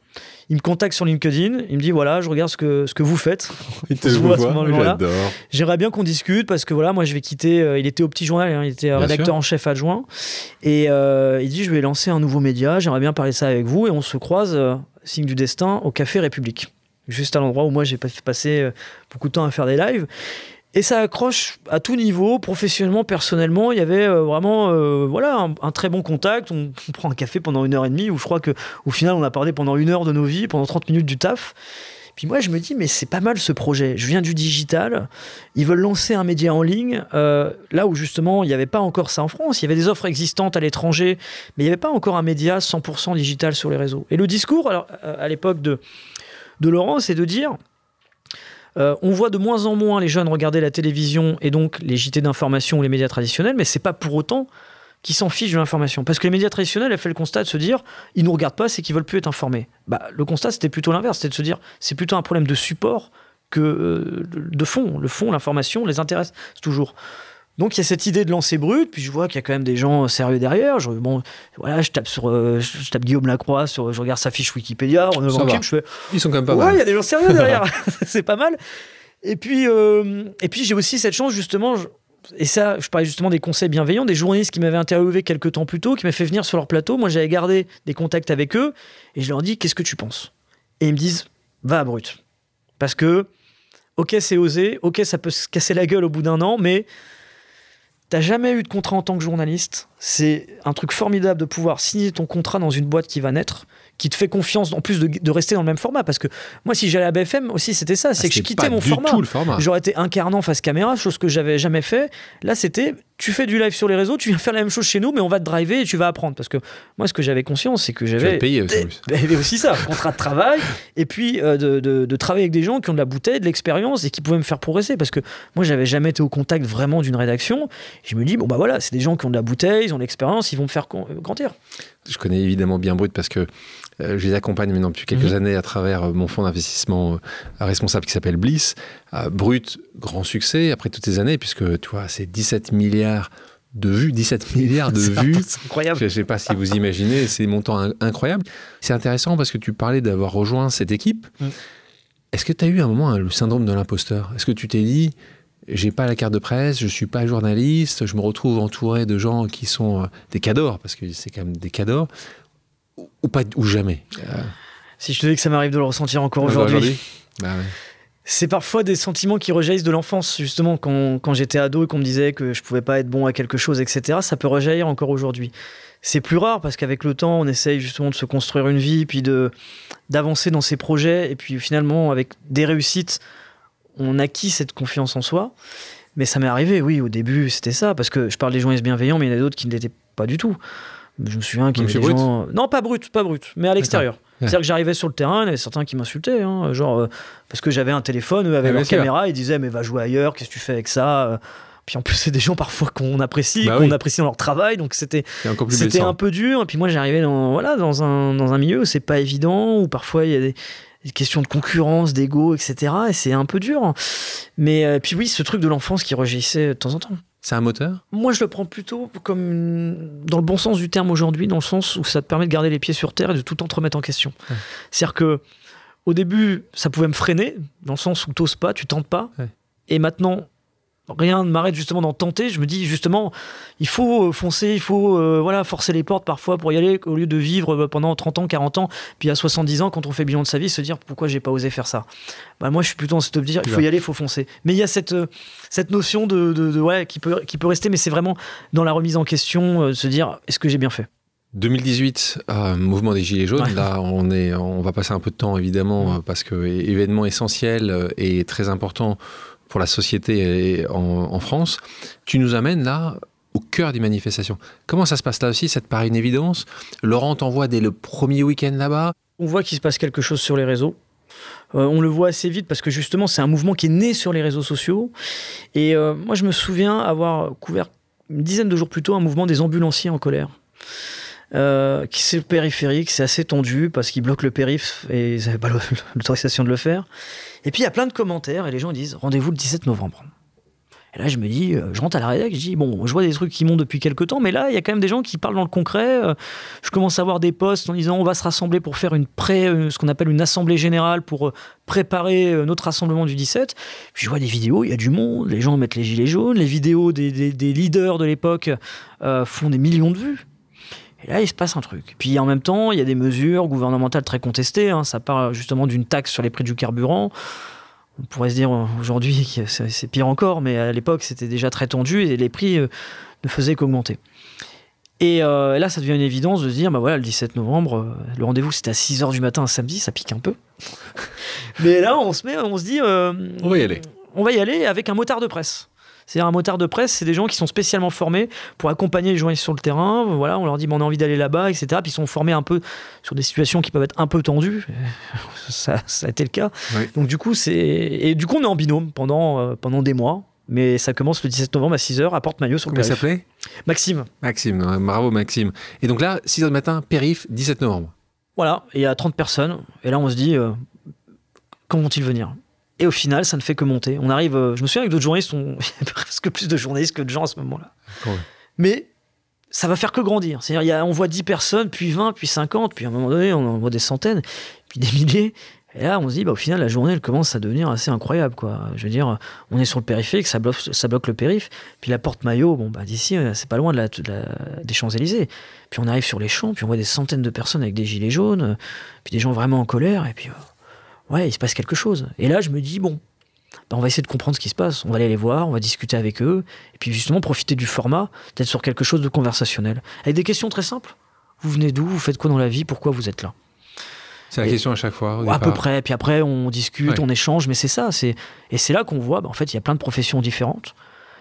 Il me contacte sur LinkedIn, il me dit voilà, je regarde ce que, ce que vous faites. Il te voit, j'adore. J'aimerais bien qu'on discute parce que voilà, moi je vais quitter. Euh, il était au petit journal, hein, il était rédacteur en chef adjoint. Et euh, il dit je vais lancer un nouveau média, j'aimerais bien parler ça avec vous. Et on se croise, euh, signe du destin, au Café République. Juste à l'endroit où moi j'ai passé beaucoup de temps à faire des lives. Et ça accroche à tout niveau, professionnellement, personnellement. Il y avait euh, vraiment euh, voilà, un, très bon contact. On, prend un café pendant une heure et demie, où je crois qu'au final, on a parlé pendant une heure de nos vies, pendant 30 minutes du taf. Puis moi, je me dis, mais c'est pas mal ce projet. Je viens du digital. Ils veulent lancer un média en ligne, euh, là où justement, il n'y avait pas encore ça en France. Il y avait des offres existantes à l'étranger, mais il n'y avait pas encore un média 100% digital sur les réseaux. Et le discours, à l'époque de, de Laurent, c'est de dire euh, on voit de moins en moins les jeunes regarder la télévision et donc les JT d'information ou les médias traditionnels, mais c'est pas pour autant qu'ils s'en fichent de l'information. Parce que les médias traditionnels ont fait le constat de se dire ils nous regardent pas, c'est qu'ils veulent plus être informés. Bah, le constat, c'était plutôt l'inverse, c'était de se dire c'est plutôt un problème de support que euh, de fond. Le fond, l'information les intéresse toujours. Donc il y a cette idée de lancer brut, puis je vois qu'il y a quand même des gens sérieux derrière. Je, bon, voilà, je tape sur, euh, je tape Guillaume Lacroix, sur, je regarde sa fiche Wikipédia, je fais, ils sont quand même pas ouais, mal. il y a des gens sérieux derrière, [LAUGHS] [LAUGHS] c'est pas mal. Et puis, euh, et puis j'ai aussi cette chance justement, et ça, je parlais justement des conseils bienveillants, des journalistes qui m'avaient interviewé quelques temps plus tôt, qui m'avaient fait venir sur leur plateau. Moi, j'avais gardé des contacts avec eux, et je leur dis, qu'est-ce que tu penses? Et ils me disent, va à brut, parce que, ok, c'est osé, ok, ça peut se casser la gueule au bout d'un an, mais T'as jamais eu de contrat en tant que journaliste. C'est un truc formidable de pouvoir signer ton contrat dans une boîte qui va naître qui te fait confiance en plus de, rester dans le même format. Parce que moi, si j'allais à BFM aussi, c'était ça. C'est ah, que je quittais mon format. J'aurais été incarnant face caméra, chose que j'avais jamais fait. Là, c'était tu fais du live sur les réseaux, tu viens faire la même chose chez nous, mais on va te driver et tu vas apprendre. Parce que moi, ce que j'avais conscience, c'est que j'avais. payé aussi. Avait aussi ça, contrat de travail, et puis euh, de, de, travailler avec des gens qui ont de la bouteille, de l'expérience et qui pouvaient me faire progresser. Parce que moi, j'avais jamais été au contact vraiment d'une rédaction. Je me dis, bon, bah voilà, c'est des gens qui ont de la bouteille, ils ont de l'expérience, ils vont me faire grandir. Je connais évidemment bien Brut parce que euh, je les accompagne maintenant depuis quelques mhm. années à travers euh, mon fonds d'investissement euh, responsable qui s'appelle Bliss. Brut, grand succès après toutes ces années, puisque tu vois, c'est 17 milliards de vues, 17 [LAUGHS] milliards de vues. C'est incroyable. Je ne sais pas si vous imaginez, c'est des montants incroyables. C'est intéressant parce que tu parlais d'avoir rejoint cette équipe. Mm. Est-ce que tu as eu un moment hein, le syndrome de l'imposteur? Est-ce que tu t'es dit, j'ai pas la carte de presse, je suis pas journaliste, je me retrouve entouré de gens qui sont des cadors, parce que c'est quand même des cadors, ou, pas, ou jamais Si je te dis que ça m'arrive de le ressentir encore aujourd'hui. Bah c'est parfois des sentiments qui rejaillissent de l'enfance, justement, quand, quand j'étais ado et qu'on me disait que je pouvais pas être bon à quelque chose, etc. Ça peut rejaillir encore aujourd'hui. C'est plus rare parce qu'avec le temps, on essaye justement de se construire une vie, puis de d'avancer dans ses projets, et puis finalement, avec des réussites, on acquit cette confiance en soi. Mais ça m'est arrivé, oui, au début, c'était ça, parce que je parle des journalistes bienveillants, mais il y en a d'autres qui ne l'étaient pas du tout. Je me souviens qu'il y avait des gens... Non, pas brut, pas brut, mais à l'extérieur. C'est-à-dire que j'arrivais sur le terrain, il y avait certains qui m'insultaient, hein, genre, euh, parce que j'avais un téléphone, eux avaient leur caméra, ils disaient, mais va jouer ailleurs, qu'est-ce que tu fais avec ça euh. puis en plus, c'est des gens parfois qu'on apprécie, bah qu'on apprécie dans leur travail, donc c'était c'était un peu dur. Et puis moi, j'arrivais dans voilà dans un dans un milieu où c'est pas évident, où parfois il y a des, questions de concurrence, d'ego, etc. Et c'est un peu dur. Mais euh, puis oui, ce truc de l'enfance qui rejaillissait de temps en temps. C'est un moteur? Moi, je le prends plutôt comme dans le bon sens du terme aujourd'hui, dans le sens où ça te permet de garder les pieds sur terre et de tout le temps te remettre en question. C'est-à-dire que au début, ça pouvait me freiner, dans le sens où tu n'oses pas, tu tentes pas. Et maintenant, rien ne m'arrête justement d'en tenter. Je me dis justement, il faut euh, foncer, il faut euh, voilà forcer les portes parfois pour y aller, au lieu de vivre euh, pendant 30 ans, 40 ans, puis à 70 ans, quand on fait bilan de sa vie, se dire pourquoi j'ai pas osé faire ça? Bah, moi, je suis plutôt dans cette optique, il faut y aller, il faut foncer. Mais il y a cette, cette notion de, de, ouais, qui, peut, qui peut rester, mais c'est vraiment dans la remise en question, se dire est-ce que j'ai bien fait? 2018, mouvement des Gilets jaunes. Là, on, est, on va passer un peu de temps, évidemment, parce que événement essentiel et très important pour la société en, France. Tu nous amènes là au cœur des manifestations. Comment ça se passe là aussi Ça te paraît une évidence Laurent t'envoie dès le premier week-end là-bas On voit qu'il se passe quelque chose sur les réseaux. Euh, on le voit assez vite parce que justement c'est un mouvement qui est né sur les réseaux sociaux. Et euh, moi je me souviens avoir couvert une dizaine de jours plus tôt un mouvement des ambulanciers en colère. Euh, qui c'est périphérique, c'est assez tendu parce qu'ils bloquent le périph et ils n'avaient pas [LAUGHS] l'autorisation de le faire. Et puis il y a plein de commentaires et les gens disent rendez-vous le 17 novembre. Et là, je me dis, euh, je rentre à la rédac, je dis, bon, je vois des trucs qui montent depuis quelques temps, mais là, il y a quand même des gens qui parlent dans le concret. Euh, je commence à voir des posts en disant, on va se rassembler pour faire une pré, ce qu'on appelle une assemblée générale pour préparer notre rassemblement du 17. Puis je vois des vidéos, il y a du monde, les gens mettent les gilets jaunes, les vidéos des leaders de l'époque font des millions de vues. Et là, il se passe un truc. Puis en même temps, il y a des mesures gouvernementales très contestées. Hein. Ça part justement d'une taxe sur les prix du carburant. On pourrait se dire aujourd'hui [LAUGHS] que c'est pire encore, mais à l'époque, c'était déjà très tendu et les prix euh, ne faisaient qu'augmenter. Et euh, là, ça devient une évidence de se dire, bah voilà, le 17 novembre, euh, le rendez-vous c'était à 6h du matin un samedi, ça pique un peu. [LAUGHS] mais là, on se met, on se dit, on va y aller. On va y aller avec un motard de presse. C'est un motard de presse, c'est des gens qui sont spécialement formés pour accompagner les journalistes sur le terrain. Voilà, on leur dit on a envie d'aller là-bas, etc. Puis ils sont formés un peu sur des situations qui peuvent être un peu tendues. [LAUGHS] Ça, ça a été le cas. Donc du coup, c'est et du coup, on est en binôme pendant euh, pendant des mois. Mais ça commence le 17 novembre à 6h à Porte-Maillot sur le Comment s'appelait? Maxime. Maxime, bravo Maxime. Et donc là, 6h du matin, périph, 17 novembre. Voilà, il y a 30 personnes. Et là, on se dit, euh, quand vont-ils venir? Et au final, ça ne fait que monter. On arrive, euh, je me souviens avec d'autres journalistes, on... [LAUGHS] il y a presque plus de journalistes que de gens à ce moment-là. Mais ça va faire que grandir. C'est-à-dire, on voit 10 personnes, puis 20, puis 50, puis à un moment donné, on en voit des centaines, puis des milliers. Et là, on se dit, bah, au final, la journée, elle commence à devenir assez incroyable. Quoi. Je veux dire, on est sur le périphérique, ça bloque, ça bloque le périph. Puis la porte maillot, bon, bah, d'ici, euh, c'est pas loin de la, des Champs-Élysées. Puis on arrive sur les champs, puis on voit des centaines de personnes avec des gilets jaunes, euh, puis des gens vraiment en colère. Et puis, ouais, il se passe quelque chose. Et là, je me dis, bon, bah, on va essayer de comprendre ce qui se passe. On va aller les voir, on va discuter avec eux, et puis justement profiter du format, d'être sur quelque chose de conversationnel. Avec des questions très simples. Vous venez d'où? Vous faites quoi dans la vie? Pourquoi vous êtes là? C'est la question à chaque fois. à peu près. Puis après, on discute, on échange, mais c'est ça. Et c'est là qu'on voit, bah, en fait, il y a plein de professions différentes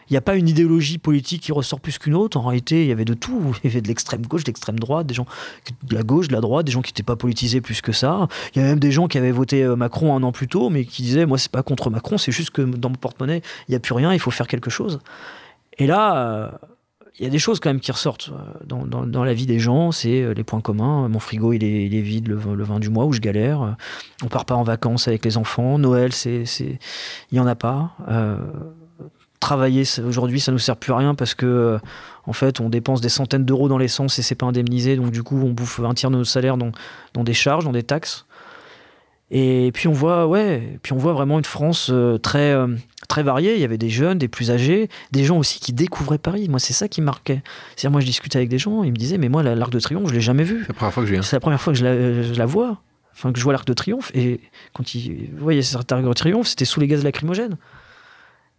il n'y a pas une idéologie politique qui ressort plus qu'une autre. En réalité, il y avait de tout. Il y avait de l'extrême gauche, de l'extrême droite, des gens de la gauche, de la droite, des gens qui n'étaient pas politisés plus que ça. Il y avait même des gens qui avaient voté euh, Macron un an plus tôt, mais qui disaient Moi, c'est pas contre Macron, c'est juste que dans mon porte-monnaie, il n'y a plus rien, il faut faire quelque chose. Et là. Euh, il y a des choses quand même qui ressortent euh, dans, la vie des gens, c'est les points communs. Mon frigo, il est, vide le, 20 du mois où je galère. On part pas en vacances avec les enfants. Noël, c'est, il y en a pas travailler aujourd'hui, ça nous sert plus à rien parce que euh, en fait, on dépense des centaines d'euros dans l'essence et c'est pas indemnisé. Donc du coup, on bouffe un tiers de notre salaire dans, dans des charges, dans des taxes. Et puis on voit, ouais, puis on voit vraiment une France euh, très, euh, très variée. Il y avait des jeunes, des plus âgés, des gens aussi qui découvraient Paris. Moi, c'est ça qui marquait. C'est-à-dire, moi, je discutais avec des gens, ils me disaient, mais moi, la- l'Arc de Triomphe, je l'ai jamais vu. C'est la première fois que je viens. C'est la première fois que je la, je la vois, enfin que je vois l'Arc de Triomphe. Et quand ils voyaient cet Arc de Triomphe, c'était sous les gaz lacrymogènes.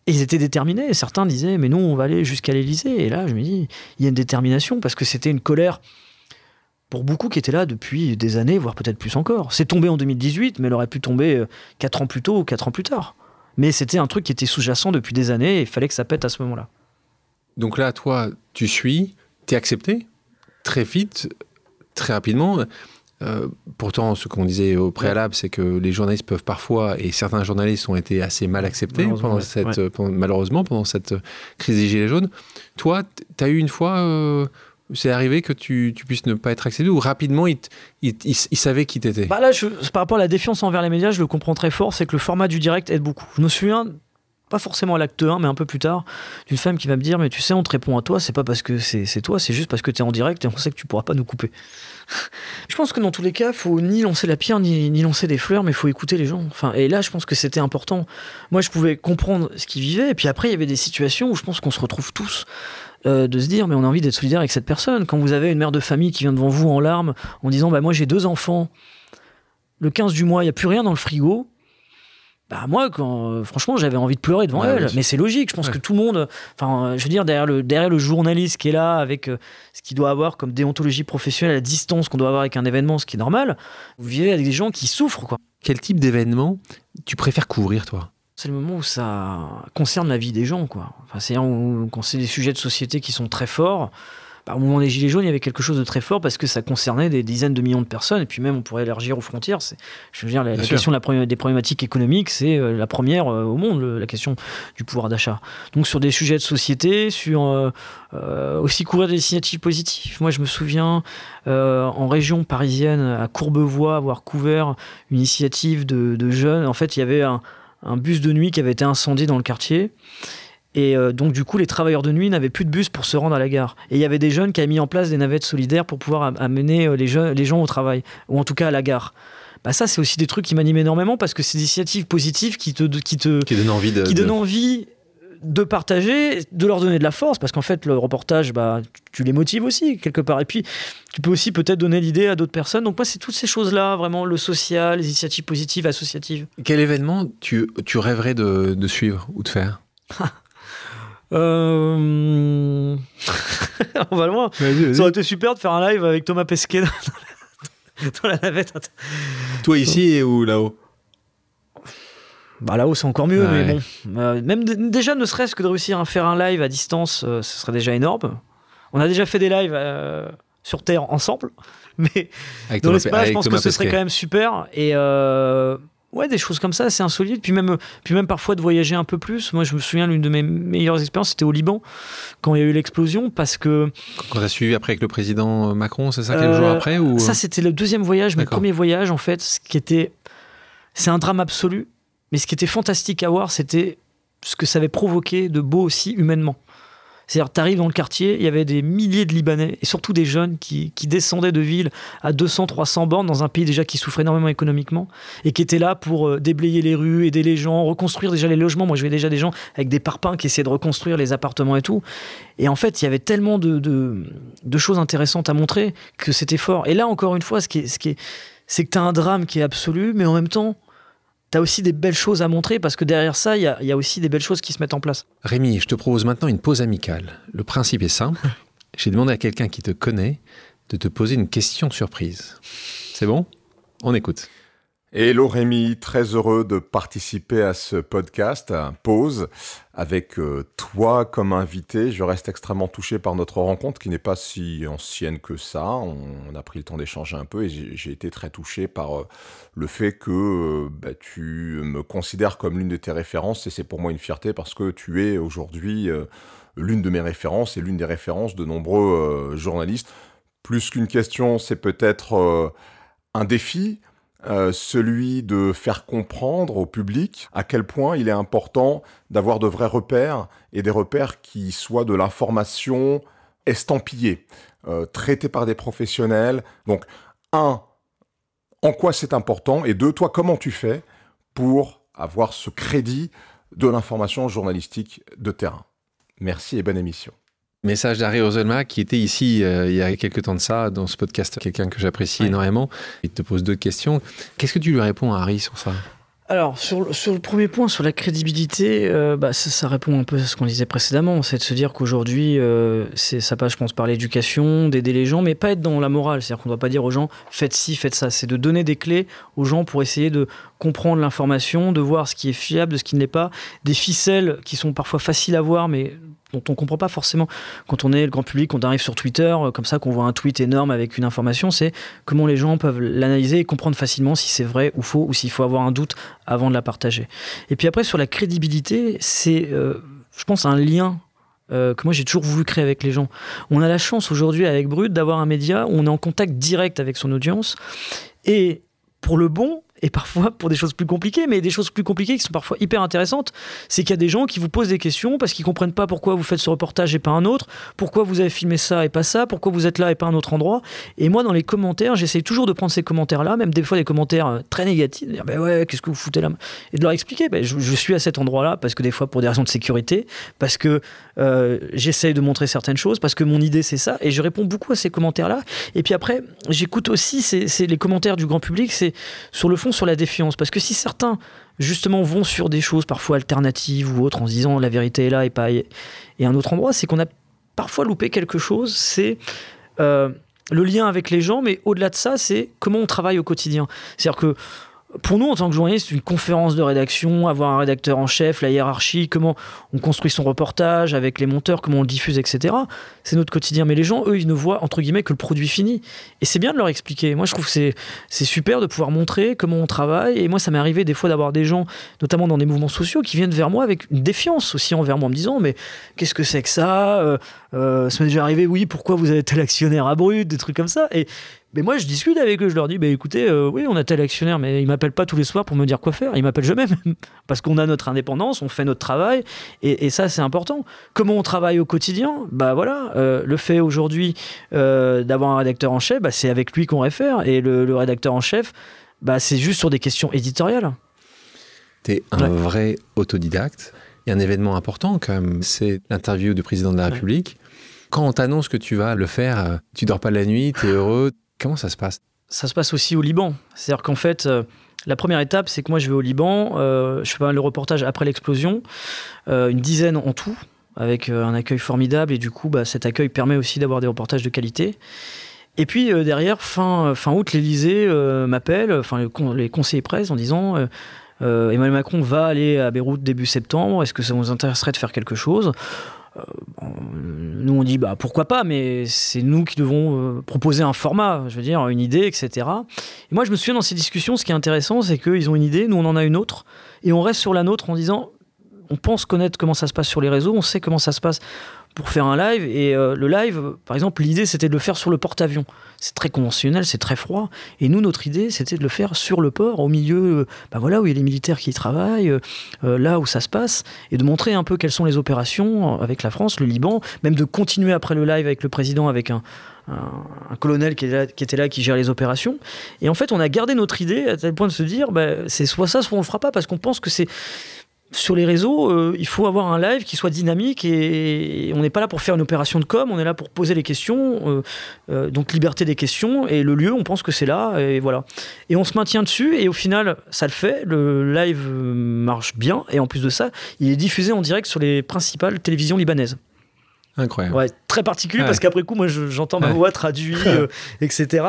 Ils étaient déterminés. Certains disaient, mais nous, on va aller jusqu'à l'Élysée. Et là, je me dis, il y a une détermination parce que c'était une colère pour beaucoup qui étaient là depuis des années, voire peut-être plus encore. C'est tombé en 2018, mais elle aurait pu tomber euh, quatre ans plus tôt ou quatre ans plus tard. Mais c'était un truc qui était sous-jacent depuis des années et il fallait que ça pète à ce moment-là. Donc là, toi, tu suis, tu es accepté très vite, très rapidement. Euh, pourtant, ce qu'on disait au préalable, c'est que les journalistes peuvent parfois, et certains journalistes ont été assez mal acceptés Malheureusement, pendant cette, Ouais. pendant- malheureusement pendant cette crise des Gilets jaunes. Toi, tu as eu une fois, euh, c'est arrivé que tu, tu puisses ne pas être accepté ou rapidement, ils ils savaient qui t'étais? Bah là, je- par rapport à la défiance envers les médias, je le comprends très fort, c'est que le format du direct aide beaucoup. Je me souviens, pas forcément à l'acte 1, mais un peu plus tard, d'une femme qui va me dire Mais tu sais, on te répond à toi, c'est pas parce que c'est toi, c'est juste parce que tu es en direct et on sait que tu pourras pas nous couper. [LAUGHS] je pense que dans tous les cas, faut ni lancer la pierre, ni, ni lancer des fleurs, mais faut écouter les gens. Enfin, et là, je pense que c'était important. Moi, je pouvais comprendre ce qu'ils vivaient, et puis après, il y avait des situations où je pense qu'on se retrouve tous. euh, de se dire mais on a envie d'être solidaire avec cette personne quand vous avez une mère de famille qui vient devant vous en larmes en disant bah moi j'ai deux enfants le 15 du mois, il n'y a plus rien dans le frigo. Bah moi, quand, euh, franchement, j'avais envie de pleurer devant Ouais, elle. oui. Mais c'est logique. Je pense Ouais. que tout le monde, enfin, euh, je veux dire, derrière le, derrière le journaliste qui est là, avec euh, ce qu'il doit avoir comme déontologie professionnelle, la distance qu'on doit avoir avec un événement, ce qui est normal, vous vivez avec des gens qui souffrent, quoi. Quel type d'événement tu préfères couvrir, toi? C'est le moment où ça concerne la vie des gens, quoi. Enfin, c'est quand c'est des sujets de société qui sont très forts. Bah, au moment des Gilets jaunes, il y avait quelque chose de très fort parce que ça concernait des dizaines de millions de personnes. Et puis même, on pourrait élargir aux frontières. C'est, je veux dire, la, question de la probléma- des problématiques économiques, c'est euh, la première euh, au monde, le- la question du pouvoir d'achat. Donc sur des sujets de société, sur euh, aussi couvrir des initiatives positives. Moi, je me souviens en région parisienne, à Courbevoie, avoir couvert une initiative de, de jeunes. En fait, il y avait un, un bus de nuit qui avait été incendié dans le quartier. Et euh, donc, du coup, les travailleurs de nuit n'avaient plus de bus pour se rendre à la gare. Et il y avait des jeunes qui avaient mis en place des navettes solidaires pour pouvoir am- amener euh, les, jeunes, les gens au travail, ou en tout cas à la gare. Bah, ça, c'est aussi des trucs qui m'animent énormément parce que c'est des initiatives positives qui te, qui te, Qui donne envie de. qui de- donnent envie de partager, de leur donner de la force, parce qu'en fait, le reportage, bah, tu- tu les motives aussi, quelque part. Et puis, tu peux aussi peut-être donner l'idée à d'autres personnes. Donc, moi, c'est toutes ces choses-là, vraiment, le social, les initiatives positives, associatives. Quel événement tu, tu rêverais de, de suivre ou de faire? [LAUGHS] Euh... [LAUGHS] On va loin. Ça aurait été super de faire un live avec Thomas Pesquet dans la, dans la navette. Toi ici ou là-haut? Bah là-haut, c'est encore mieux, Ouais. mais bon. Euh, même d- déjà, ne serait-ce que de réussir à faire un live à distance, euh, ce serait déjà énorme. On a déjà fait des lives euh, sur Terre ensemble, [LAUGHS] mais Avec dans Thomas- l'espace, je pense que Thomas ce serait quand même super. Et euh, ouais, des choses comme ça, c'est insolite. Puis même, puis même parfois de voyager un peu plus. Moi, je me souviens, l'une de mes meilleures expériences, c'était au Liban, quand il y a eu l'explosion, parce que Quand t'as suivi après avec le président Macron, c'est ça quelques Euh, jours après ou... Ça, c'était le deuxième voyage, D'accord. premier voyage, en fait, ce qui était. C'est un drame absolu, mais ce qui était fantastique à voir, c'était ce que ça avait provoqué de beau aussi humainement. C'est-à-dire, tu arrives dans le quartier, il y avait des milliers de Libanais, et surtout des jeunes qui, qui descendaient de ville à 200, 300 bornes dans un pays déjà qui souffrait énormément économiquement, et qui étaient là pour euh, déblayer les rues, aider les gens, reconstruire déjà les logements. Moi, je voyais déjà des gens avec des parpaings qui essayaient de reconstruire les appartements et tout. Et en fait, il y avait tellement de, de, de choses intéressantes à montrer que c'était fort. Et là, encore une fois, ce qui est, ce qui est, c'est que tu as un drame qui est absolu, mais en même temps, tu as aussi des belles choses à montrer parce que derrière ça, il y y a aussi des belles choses qui se mettent en place. Rémi, je te propose maintenant une pause amicale. Le principe est simple. [LAUGHS] J'ai demandé à quelqu'un qui te connaît de te poser une question surprise. C'est bon? On écoute. Hello Rémi, très heureux de participer à ce podcast, Pause, avec euh, toi comme invité. Je reste extrêmement touché par notre rencontre qui n'est pas si ancienne que ça. On, a pris le temps d'échanger un peu et j'ai été très touché par euh, le fait que euh, bah, tu me considères comme l'une de tes références et c'est pour moi une fierté parce que tu es aujourd'hui l'une de mes références et l'une des références de nombreux journalistes. Plus qu'une question, c'est peut-être un défi euh, celui de faire comprendre au public à quel point il est important d'avoir de vrais repères et des repères qui soient de l'information estampillée, euh, traitée par des professionnels. Donc, un, en quoi c'est important Et deux, toi, comment tu fais pour avoir ce crédit de l'information journalistique de terrain? Merci et bonne émission. Message d'Harry Roselma qui était ici euh, il y a quelques temps de ça dans ce podcast, quelqu'un que j'apprécie énormément. Il te pose deux questions. Qu'est-ce que tu lui réponds à Harry sur ça? Alors, sur, le premier point, sur la crédibilité, euh, bah, ça, répond un peu à ce qu'on disait précédemment. C'est de se dire qu'aujourd'hui, euh, ça passe, je pense, par l'éducation, d'aider les gens, mais pas être dans la morale. C'est-à-dire qu'on ne doit pas dire aux gens, faites ci, faites ça. C'est de donner des clés aux gens pour essayer de comprendre l'information, de voir ce qui est fiable, de ce qui ne l'est pas, des ficelles qui sont parfois faciles à voir, mais dont on comprend pas forcément quand on est le grand public, quand on arrive sur Twitter, euh, comme ça qu'on voit un tweet énorme avec une information, c'est comment les gens peuvent l'analyser et comprendre facilement si c'est vrai ou faux ou s'il faut avoir un doute avant de la partager. Et puis après sur la crédibilité, c'est euh, je pense un lien euh, que moi j'ai toujours voulu créer avec les gens. On a la chance aujourd'hui avec Brut d'avoir un média où on est en contact direct avec son audience et pour le bon et parfois pour des choses plus compliquées, mais des choses plus compliquées qui sont parfois hyper intéressantes, c'est qu'il y a des gens qui vous posent des questions parce qu'ils comprennent pas pourquoi vous faites ce reportage et pas un autre, pourquoi vous avez filmé ça et pas ça, pourquoi vous êtes là et pas un autre endroit. Et moi, dans les commentaires, j'essaye toujours de prendre ces commentaires-là, même des fois des commentaires euh, très négatifs, de dire ben ouais, qu'est-ce que vous foutez là Et de leur expliquer, ben, je, suis à cet endroit-là parce que des fois pour des raisons de sécurité, parce que euh, j'essaye de montrer certaines choses, parce que mon idée c'est ça, et je réponds beaucoup à ces commentaires-là. Et puis après, j'écoute aussi les commentaires du grand public, c'est sur le fond sur la défiance. Parce que si certains, justement, vont sur des choses parfois alternatives ou autres en se disant la vérité est là et pas et un autre endroit, c'est qu'on a parfois loupé quelque chose. C'est. Euh, le lien avec les gens, mais au-delà de ça, c'est comment on travaille au quotidien. C'est-à-dire que pour nous, en tant que journaliste, une conférence de rédaction, avoir un rédacteur en chef, la hiérarchie, comment on construit son reportage avec les monteurs, comment on le diffuse, etc. C'est notre quotidien. Mais les gens, eux, ils ne voient, entre guillemets, que le produit fini. Et c'est bien de leur expliquer. Moi, je trouve que c'est, super de pouvoir montrer comment on travaille. Et moi, ça m'est arrivé des fois d'avoir des gens, notamment dans des mouvements sociaux, qui viennent vers moi avec une défiance aussi envers moi, en me disant, mais qu'est-ce que c'est que ça? Euh, euh, Ça m'est déjà arrivé, oui, pourquoi vous avez tel actionnaire à des trucs comme ça. Et mais moi, je discute avec eux, je leur dis, bah, écoutez, euh, oui, on a tel actionnaire, mais il m'appelle pas tous les soirs pour me dire quoi faire. Il m'appelle jamais, [LAUGHS] même. Parce qu'on a notre indépendance, on fait notre travail, et, ça, c'est important. Comment on travaille au quotidien? Bah voilà, euh, le fait aujourd'hui euh, d'avoir un rédacteur en chef, bah, c'est avec lui qu'on réfère, et le, rédacteur en chef, bah, c'est juste sur des questions éditoriales. Tu es un vrai autodidacte. Il y a un événement important, quand même, c'est l'interview du président de la République. Quand on t'annonce que tu vas le faire, tu dors pas la nuit, tu es heureux, Comment ça se passe? Ça se passe aussi au Liban. C'est-à-dire qu'en fait, euh, la première étape, c'est que moi, je vais au Liban, euh, je fais de reportages après l'explosion, euh, une dizaine en tout, avec un accueil formidable, et du coup, bah, cet accueil permet aussi d'avoir des reportages de qualité. Et puis derrière, fin, août, l'Elysée m'appelle, enfin les conseillers presse, en disant Emmanuel Macron va aller à Beyrouth début septembre, est-ce que ça vous intéresserait de faire quelque chose? Nous on dit bah pourquoi pas, mais c'est nous qui devons euh, proposer un format, je veux dire une idée, etc. Et moi je me souviens dans ces discussions, ce qui est intéressant, c'est qu'ils ont une idée, nous on en a une autre, et on reste sur la nôtre en disant on pense connaître comment ça se passe sur les réseaux, on sait comment ça se passe pour faire un live. Et euh, le live, par exemple, l'idée c'était de le faire sur le porte-avions. C'est très conventionnel, c'est très froid. Et nous, notre idée, c'était de le faire sur le port, au milieu, bah voilà, où il y a les militaires qui y travaillent, euh, là où ça se passe, et de montrer un peu quelles sont les opérations avec la France, le Liban, même de continuer après le live avec le président, avec un, colonel qui, qui, était là, qui gère les opérations. Et en fait, on a gardé notre idée à tel point de se dire, bah, c'est soit ça, soit on le fera pas, parce qu'on pense que c'est sur les réseaux, euh, il faut avoir un live qui soit dynamique et, on n'est pas là pour faire une opération de com, on est là pour poser les questions, euh, euh, donc liberté des questions et le lieu, on pense que c'est là et voilà. Et on se maintient dessus et au final, ça le fait, le live marche bien et en plus de ça, il est diffusé en direct sur les principales télévisions libanaises. Incroyable. Ouais, très particulier parce qu'après coup, moi, j'entends ma voix traduite, [LAUGHS] euh, etc.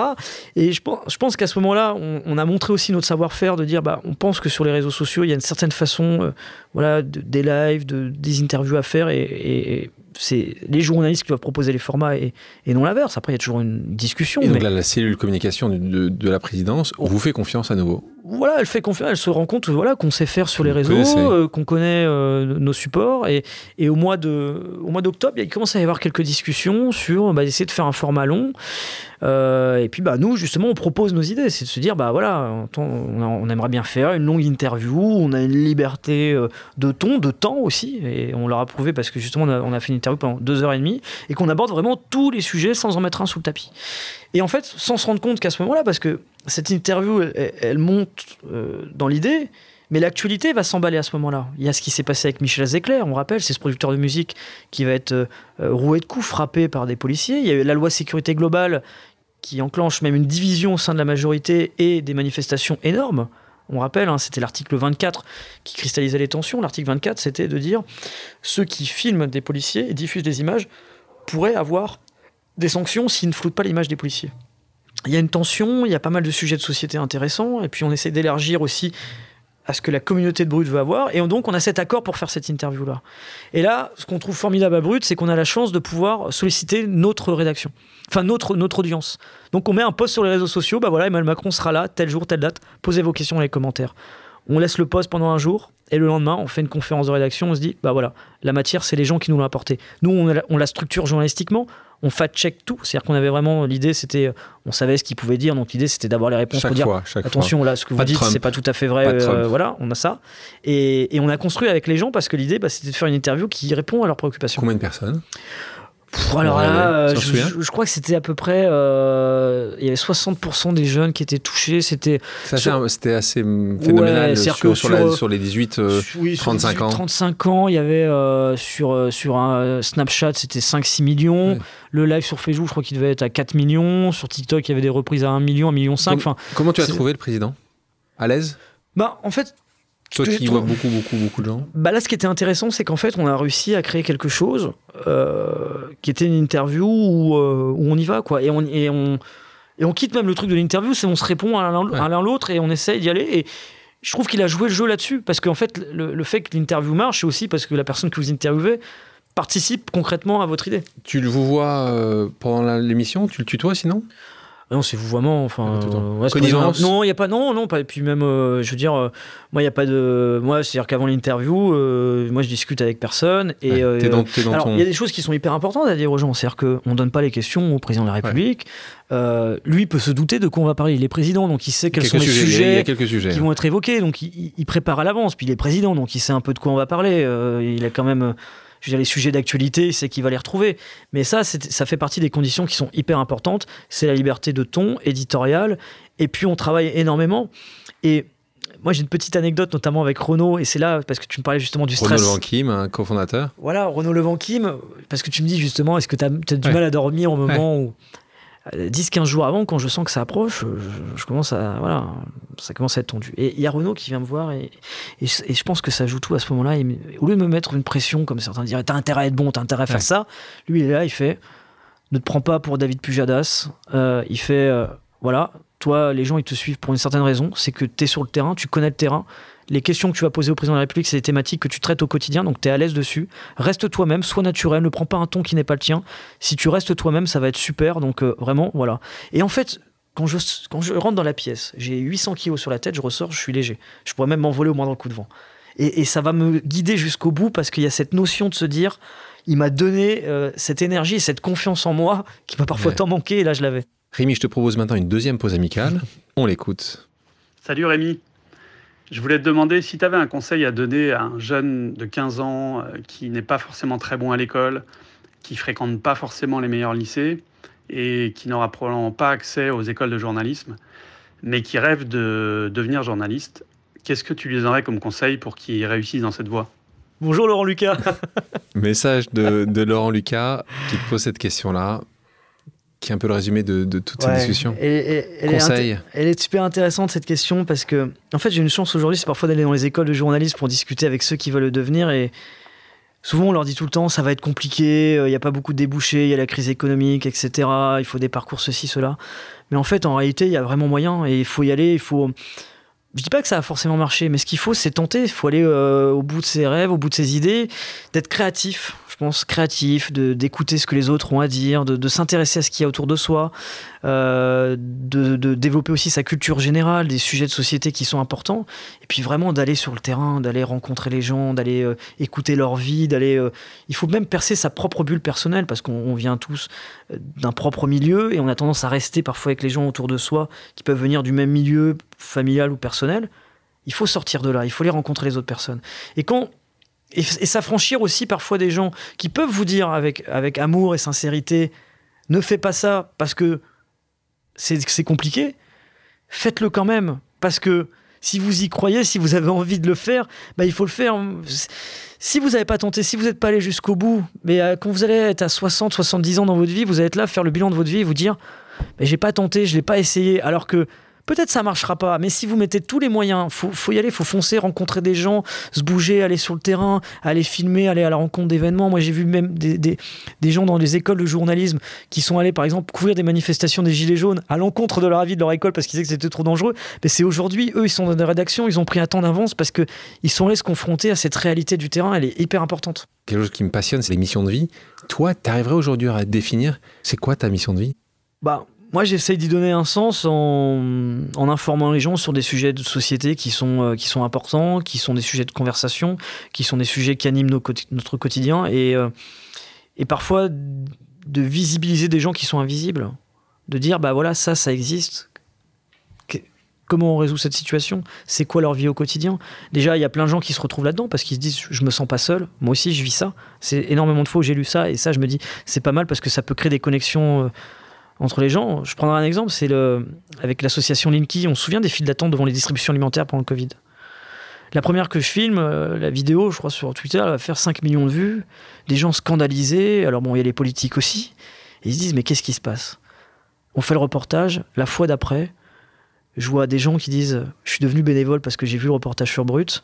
Et je pense, je pense qu'à ce moment-là, on, a montré aussi notre savoir-faire de dire, bah, on pense que sur les réseaux sociaux, il y a une certaine façon, euh, voilà, de, des lives, de, des interviews à faire et c'est les journalistes qui doivent proposer les formats et, non l'inverse. Après, il y a toujours une discussion. Et donc là, la cellule communication de, la présidence vous fait confiance à nouveau Voilà, elle fait confiance, elle se rend compte voilà, qu'on sait faire sur les réseaux, euh, qu'on connaît euh, nos supports. Et, au mois d'octobre, il commence à y avoir quelques discussions sur bah, essayer de faire un format long. Euh, et puis bah, nous, justement, on propose nos idées. C'est de se dire, bah voilà, on, on, aimerait bien faire une longue interview, on a une liberté de ton, de temps aussi, et on leur a prouvé parce que justement on a, fait une interview pendant deux heures et demie, et qu'on aborde vraiment tous les sujets sans en mettre un sous le tapis. Et en fait, sans se rendre compte qu'à ce moment-là, parce que cette interview, elle, monte euh, dans l'idée, mais l'actualité va s'emballer à ce moment-là. Il y a ce qui s'est passé avec Michel Zecler, on rappelle, c'est ce producteur de musique qui va être euh, roué de coups, frappé par des policiers. Il y a eu la loi sécurité globale qui enclenche même une division au sein de la majorité et des manifestations énormes. On rappelle, hein, c'était l'article 24 qui cristallisait les tensions. L'article 24, c'était de dire ceux qui filment des policiers et diffusent des images pourraient avoir des sanctions s'ils ne floutent pas l'image des policiers. Il y a une tension, il y a pas mal de sujets de société intéressants, et puis on essaie d'élargir aussi à ce que la communauté de Brut veut avoir. Et donc, on a cet accord pour faire cette interview-là. Et là, ce qu'on trouve formidable à Brut, c'est qu'on a la chance de pouvoir solliciter notre rédaction, enfin notre, notre audience. Donc, on met un post sur les réseaux sociaux, bah voilà, Emmanuel Macron sera là, tel jour, telle date, posez vos questions dans les commentaires. On laisse le post pendant un jour, et le lendemain, on fait une conférence de rédaction, on se dit, bah voilà, la matière, c'est les gens qui nous l'ont apporté. Nous, on, on la structure journalistiquement, on fact-check tout. C'est-à-dire qu'on avait vraiment l'idée, c'était, on savait ce qu'il pouvait dire, donc l'idée c'était d'avoir les réponses chaque pour dire fois, attention là, ce que vous dites c'est pas tout à fait vrai. Euh, voilà, on a ça. Et, et, on a construit avec les gens parce que l'idée, bah, c'était de faire une interview qui répond à leurs préoccupations. Combien de personnes? Alors là, euh, je, crois que c'était à peu près. Euh, il y avait 60% des jeunes qui étaient touchés. C'était c'était assez phénoménal sur, sur, les 18, 35 ans. 35 ans, il y avait sur, sur un Snapchat, c'était 5-6 millions. Le live sur Facebook, je crois qu'il devait être à 4 millions. Sur TikTok, il y avait des reprises à 1 million, 1 million 5. Enfin, comment tu as trouvé le président? À l'aise? Bah, en fait, toi qui vois beaucoup, beaucoup, beaucoup de gens. Bah là, ce qui était intéressant, c'est qu'en fait, on a réussi à créer quelque chose euh, qui était une interview où, euh, où, on y va, quoi. Et on, et on, et on quitte même le truc de l'interview, c'est on se répond à l'un l'autre et on essaye d'y aller. Et je trouve qu'il a joué le jeu là-dessus, parce qu'en fait, le, le, fait que l'interview marche, c'est aussi parce que la personne que vous interviewez participe concrètement à votre idée. Tu le vous vois euh, pendant l'émission Tu le tutoies sinon? Non, c'est vouvoiement. Enfin, euh, non, il y a pas. Non, non. Pas, et puis même, euh, je veux dire, euh, moi, il y a pas de. Moi, c'est-à-dire qu'avant l'interview, moi, je discute avec personne. Et alors, il y a des choses qui sont hyper importantes à dire aux gens. C'est-à-dire qu'on donne pas les questions au président de la République. lui peut se douter de quoi on va parler. Il est président, donc il sait quels sont les sujets, qui vont être évoqués. Donc il, il prépare à l'avance. Puis il est président, donc il sait un peu de quoi on va parler. il a quand même je veux dire, les sujets d'actualité, c'est qu'il va les retrouver. Mais ça, ça fait partie des conditions qui sont hyper importantes. C'est la liberté de ton éditorial. Et puis, on travaille énormément. Et moi, j'ai une petite anecdote, notamment avec Renaud, et c'est là, parce que tu me parlais justement du stress. Renaud Levanquim, un cofondateur. Voilà, Renaud Levanquim, parce que tu me dis justement, est-ce que tu as, du mal à dormir au moment où 10-15 jours avant, quand je sens que ça approche, je, commence à, voilà, ça commence à être tendu. Et il y a Renaud qui vient me voir et, et, je pense que ça joue tout à ce moment-là. Au lieu de me mettre une pression, comme certains diraient, t'as intérêt à être bon, t'as intérêt à faire ça, lui il est là, il fait, ne te prends pas pour David Pujadas. Euh, il fait, euh, voilà, toi, les gens ils te suivent pour une certaine raison, c'est que tu es sur le terrain, tu connais le terrain, les questions que tu vas poser au président de la République, c'est des thématiques que tu traites au quotidien, donc tu es à l'aise dessus. Reste toi-même, sois naturel, ne prends pas un ton qui n'est pas le tien. Si tu restes toi-même, ça va être super, donc euh, vraiment, voilà. Et en fait, quand je, quand je rentre dans la pièce, j'ai 800 kilos sur la tête, je ressors, je suis léger. Je pourrais même m'envoler au moindre coup de vent. Et, ça va me guider jusqu'au bout parce qu'il y a cette notion de se dire, il m'a donné euh, cette énergie et cette confiance en moi qui m'a parfois tant manqué, et là je l'avais. Rémi, je te propose maintenant une deuxième pause amicale. On l'écoute. Salut Rémi. Je voulais te demander si tu avais un conseil à donner à un jeune de 15 ans euh, qui n'est pas forcément très bon à l'école, qui fréquente pas forcément les meilleurs lycées et qui n'aura probablement pas accès aux écoles de journalisme, mais qui rêve de devenir journaliste. Qu'est-ce que tu lui donnerais comme conseil pour qu'il réussisse dans cette voie? Bonjour Laurent Lucas. [LAUGHS] Message de, de Laurent Lucas qui te pose cette question-là qui est un peu le résumé de, toute cette discussion. Et, elle, Est elle est super intéressante cette question parce que, en fait, j'ai une chance aujourd'hui, c'est parfois d'aller dans les écoles de journalisme pour discuter avec ceux qui veulent le devenir. Et souvent, on leur dit tout le temps, ça va être compliqué, euh, il n'y a pas beaucoup de débouchés, il y a la crise économique, etc. Il faut des parcours ceci, cela. Mais en fait, en réalité, il y a vraiment moyen et il faut y aller. Il faut. Je dis pas que ça a forcément marché, mais ce qu'il faut, c'est tenter. Il faut aller euh, au bout de ses rêves, au bout de ses idées, d'être créatif pense, créatif, d'écouter ce que les autres ont à dire, de, s'intéresser à ce qu'il y a autour de soi, euh, de, développer aussi sa culture générale, des sujets de société qui sont importants, et puis vraiment d'aller sur le terrain, d'aller rencontrer les gens, d'aller euh, écouter leur vie, d'aller. Il faut même percer sa propre bulle personnelle parce qu'on vient tous d'un propre milieu et on a tendance à rester parfois avec les gens autour de soi qui peuvent venir du même milieu familial ou personnel. Il faut sortir de là, il faut aller rencontrer les autres personnes. Et quand et, s'affranchir aussi parfois des gens qui peuvent vous dire avec, avec amour et sincérité, ne fais pas ça parce que c'est compliqué, faites-le quand même. Parce que si vous y croyez, si vous avez envie de le faire, bah, il faut le faire. Si vous n'avez pas tenté, si vous n'êtes pas allé jusqu'au bout, mais euh, quand vous allez être à 60, 70 ans dans votre vie, vous allez être là, faire le bilan de votre vie et vous dire, mais j'ai pas tenté, je l'ai pas essayé, alors que Peut-être ça marchera pas, mais si vous mettez tous les moyens, faut, faut y aller, faut foncer, rencontrer des gens, se bouger, aller sur le terrain, aller filmer, aller à la rencontre d'événements. Moi, j'ai vu même des, des, des, gens dans les écoles de journalisme qui sont allés, par exemple, couvrir des manifestations des Gilets jaunes à l'encontre de leur avis de leur école parce qu'ils disaient que c'était trop dangereux. Mais c'est aujourd'hui, eux, ils sont dans des rédactions, ils ont pris un temps d'avance parce qu'ils sont allés se confronter à cette réalité du terrain, elle est hyper importante. Quelque chose qui me passionne, c'est les missions de vie. Toi, tu arriverais aujourd'hui à définir, c'est quoi ta mission de vie? Bah, moi, j'essaye d'y donner un sens en, informant les gens sur des sujets de société qui sont, euh, qui sont importants, qui sont des sujets de conversation, qui sont des sujets qui animent notre quotidien et, euh, et parfois de visibiliser des gens qui sont invisibles. De dire, bah voilà, ça, ça existe. comment on résout cette situation? C'est quoi leur vie au quotidien? Déjà, il y a plein de gens qui se retrouvent là-dedans parce qu'ils se disent, je me sens pas seul. Moi aussi, je vis ça. C'est énormément de fois où j'ai lu ça et ça, je me dis, c'est pas mal parce que ça peut créer des connexions. Entre les gens. Je prendrai un exemple, c'est avec l'association Linky, on se souvient des files d'attente devant les distributions alimentaires pendant le Covid. La première que je filme, euh, la vidéo, je crois sur Twitter, elle va faire 5 millions de vues, des gens scandalisés, alors bon, il y a les politiques aussi, ils se disent mais qu'est-ce qui se passe? On fait le reportage, la fois d'après, je vois des gens qui disent je suis devenu bénévole parce que j'ai vu le reportage sur Brut,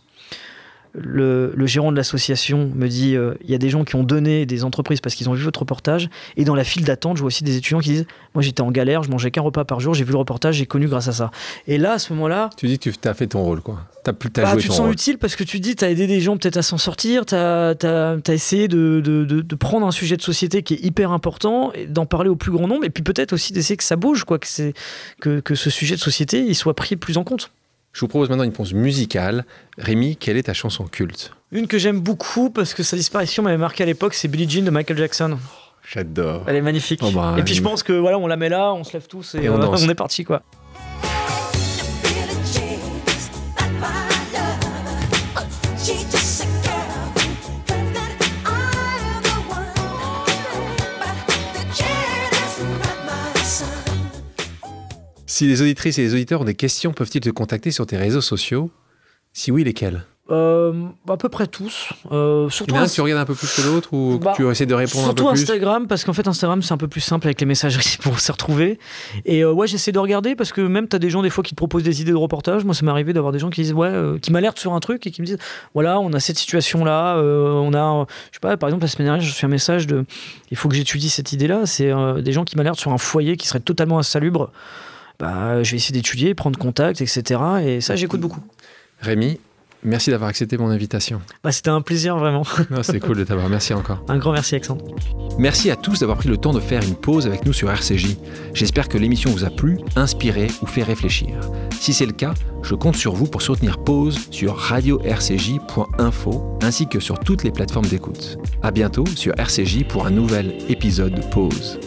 le, gérant de l'association me dit euh, il y a des gens qui ont donné des entreprises parce qu'ils ont vu votre reportage. Et dans la file d'attente, je vois aussi des étudiants qui disent Moi, j'étais en galère, je mangeais qu'un repas par jour, j'ai vu le reportage, j'ai connu grâce à ça. Et là, à ce moment-là. Tu dis que tu as fait ton rôle, quoi. As, as bah, tu te sens utile parce que tu dis tu as aidé des gens peut-être à s'en sortir, tu as, as, essayé de, de, de, prendre un sujet de société qui est hyper important, et d'en parler au plus grand nombre, et puis peut-être aussi d'essayer que ça bouge, quoi, que, que, que ce sujet de société il soit pris plus en compte. Je vous propose maintenant une pause musicale. Rémi, quelle est ta chanson culte? Une que j'aime beaucoup parce que sa disparition m'avait marqué à l'époque, c'est Billie Jean de Michael Jackson. J'adore. Elle est magnifique. Oh, bah, et puis je pense que voilà, on la met là, on se lève tous et, on, euh, [LAUGHS] on est parti quoi. Si les auditrices et les auditeurs ont des questions, peuvent-ils te contacter sur tes réseaux sociaux? Si oui, lesquels? Euh, à peu près tous. Euh, surtout Il tu regardes un peu plus que l'autre ou bah, tu essaies de répondre un peu plus? Surtout Instagram, parce qu'en fait, Instagram, c'est un peu plus simple avec les messageries [LAUGHS] pour se retrouver. Et euh, ouais, j'essaie de regarder parce que même tu as des gens, des fois, qui te proposent des idées de reportage. Moi, ça m'est arrivé d'avoir des gens qui disent, ouais, euh, qui m'alertent sur un truc et qui me disent, voilà, on a cette situation-là. on a, je sais pas, par exemple, la semaine dernière, je suis un message de, il faut que j'étudie cette idée-là. C'est des gens qui m'alertent sur un foyer qui serait totalement insalubre bah, je vais essayer d'étudier, prendre contact, etc. Et ça, j'écoute beaucoup. Rémi, merci d'avoir accepté mon invitation. Bah, C'était un plaisir, vraiment. [LAUGHS] C'est cool de t'avoir. Merci encore. Un grand merci, Alexandre. Merci à tous d'avoir pris le temps de faire une pause avec nous sur RCJ. J'espère que l'émission vous a plu, inspiré ou fait réfléchir. Si c'est le cas, je compte sur vous pour soutenir Pause sur radio-rcj.info ainsi que sur toutes les plateformes d'écoute. À bientôt sur RCJ pour un nouvel épisode de Pause.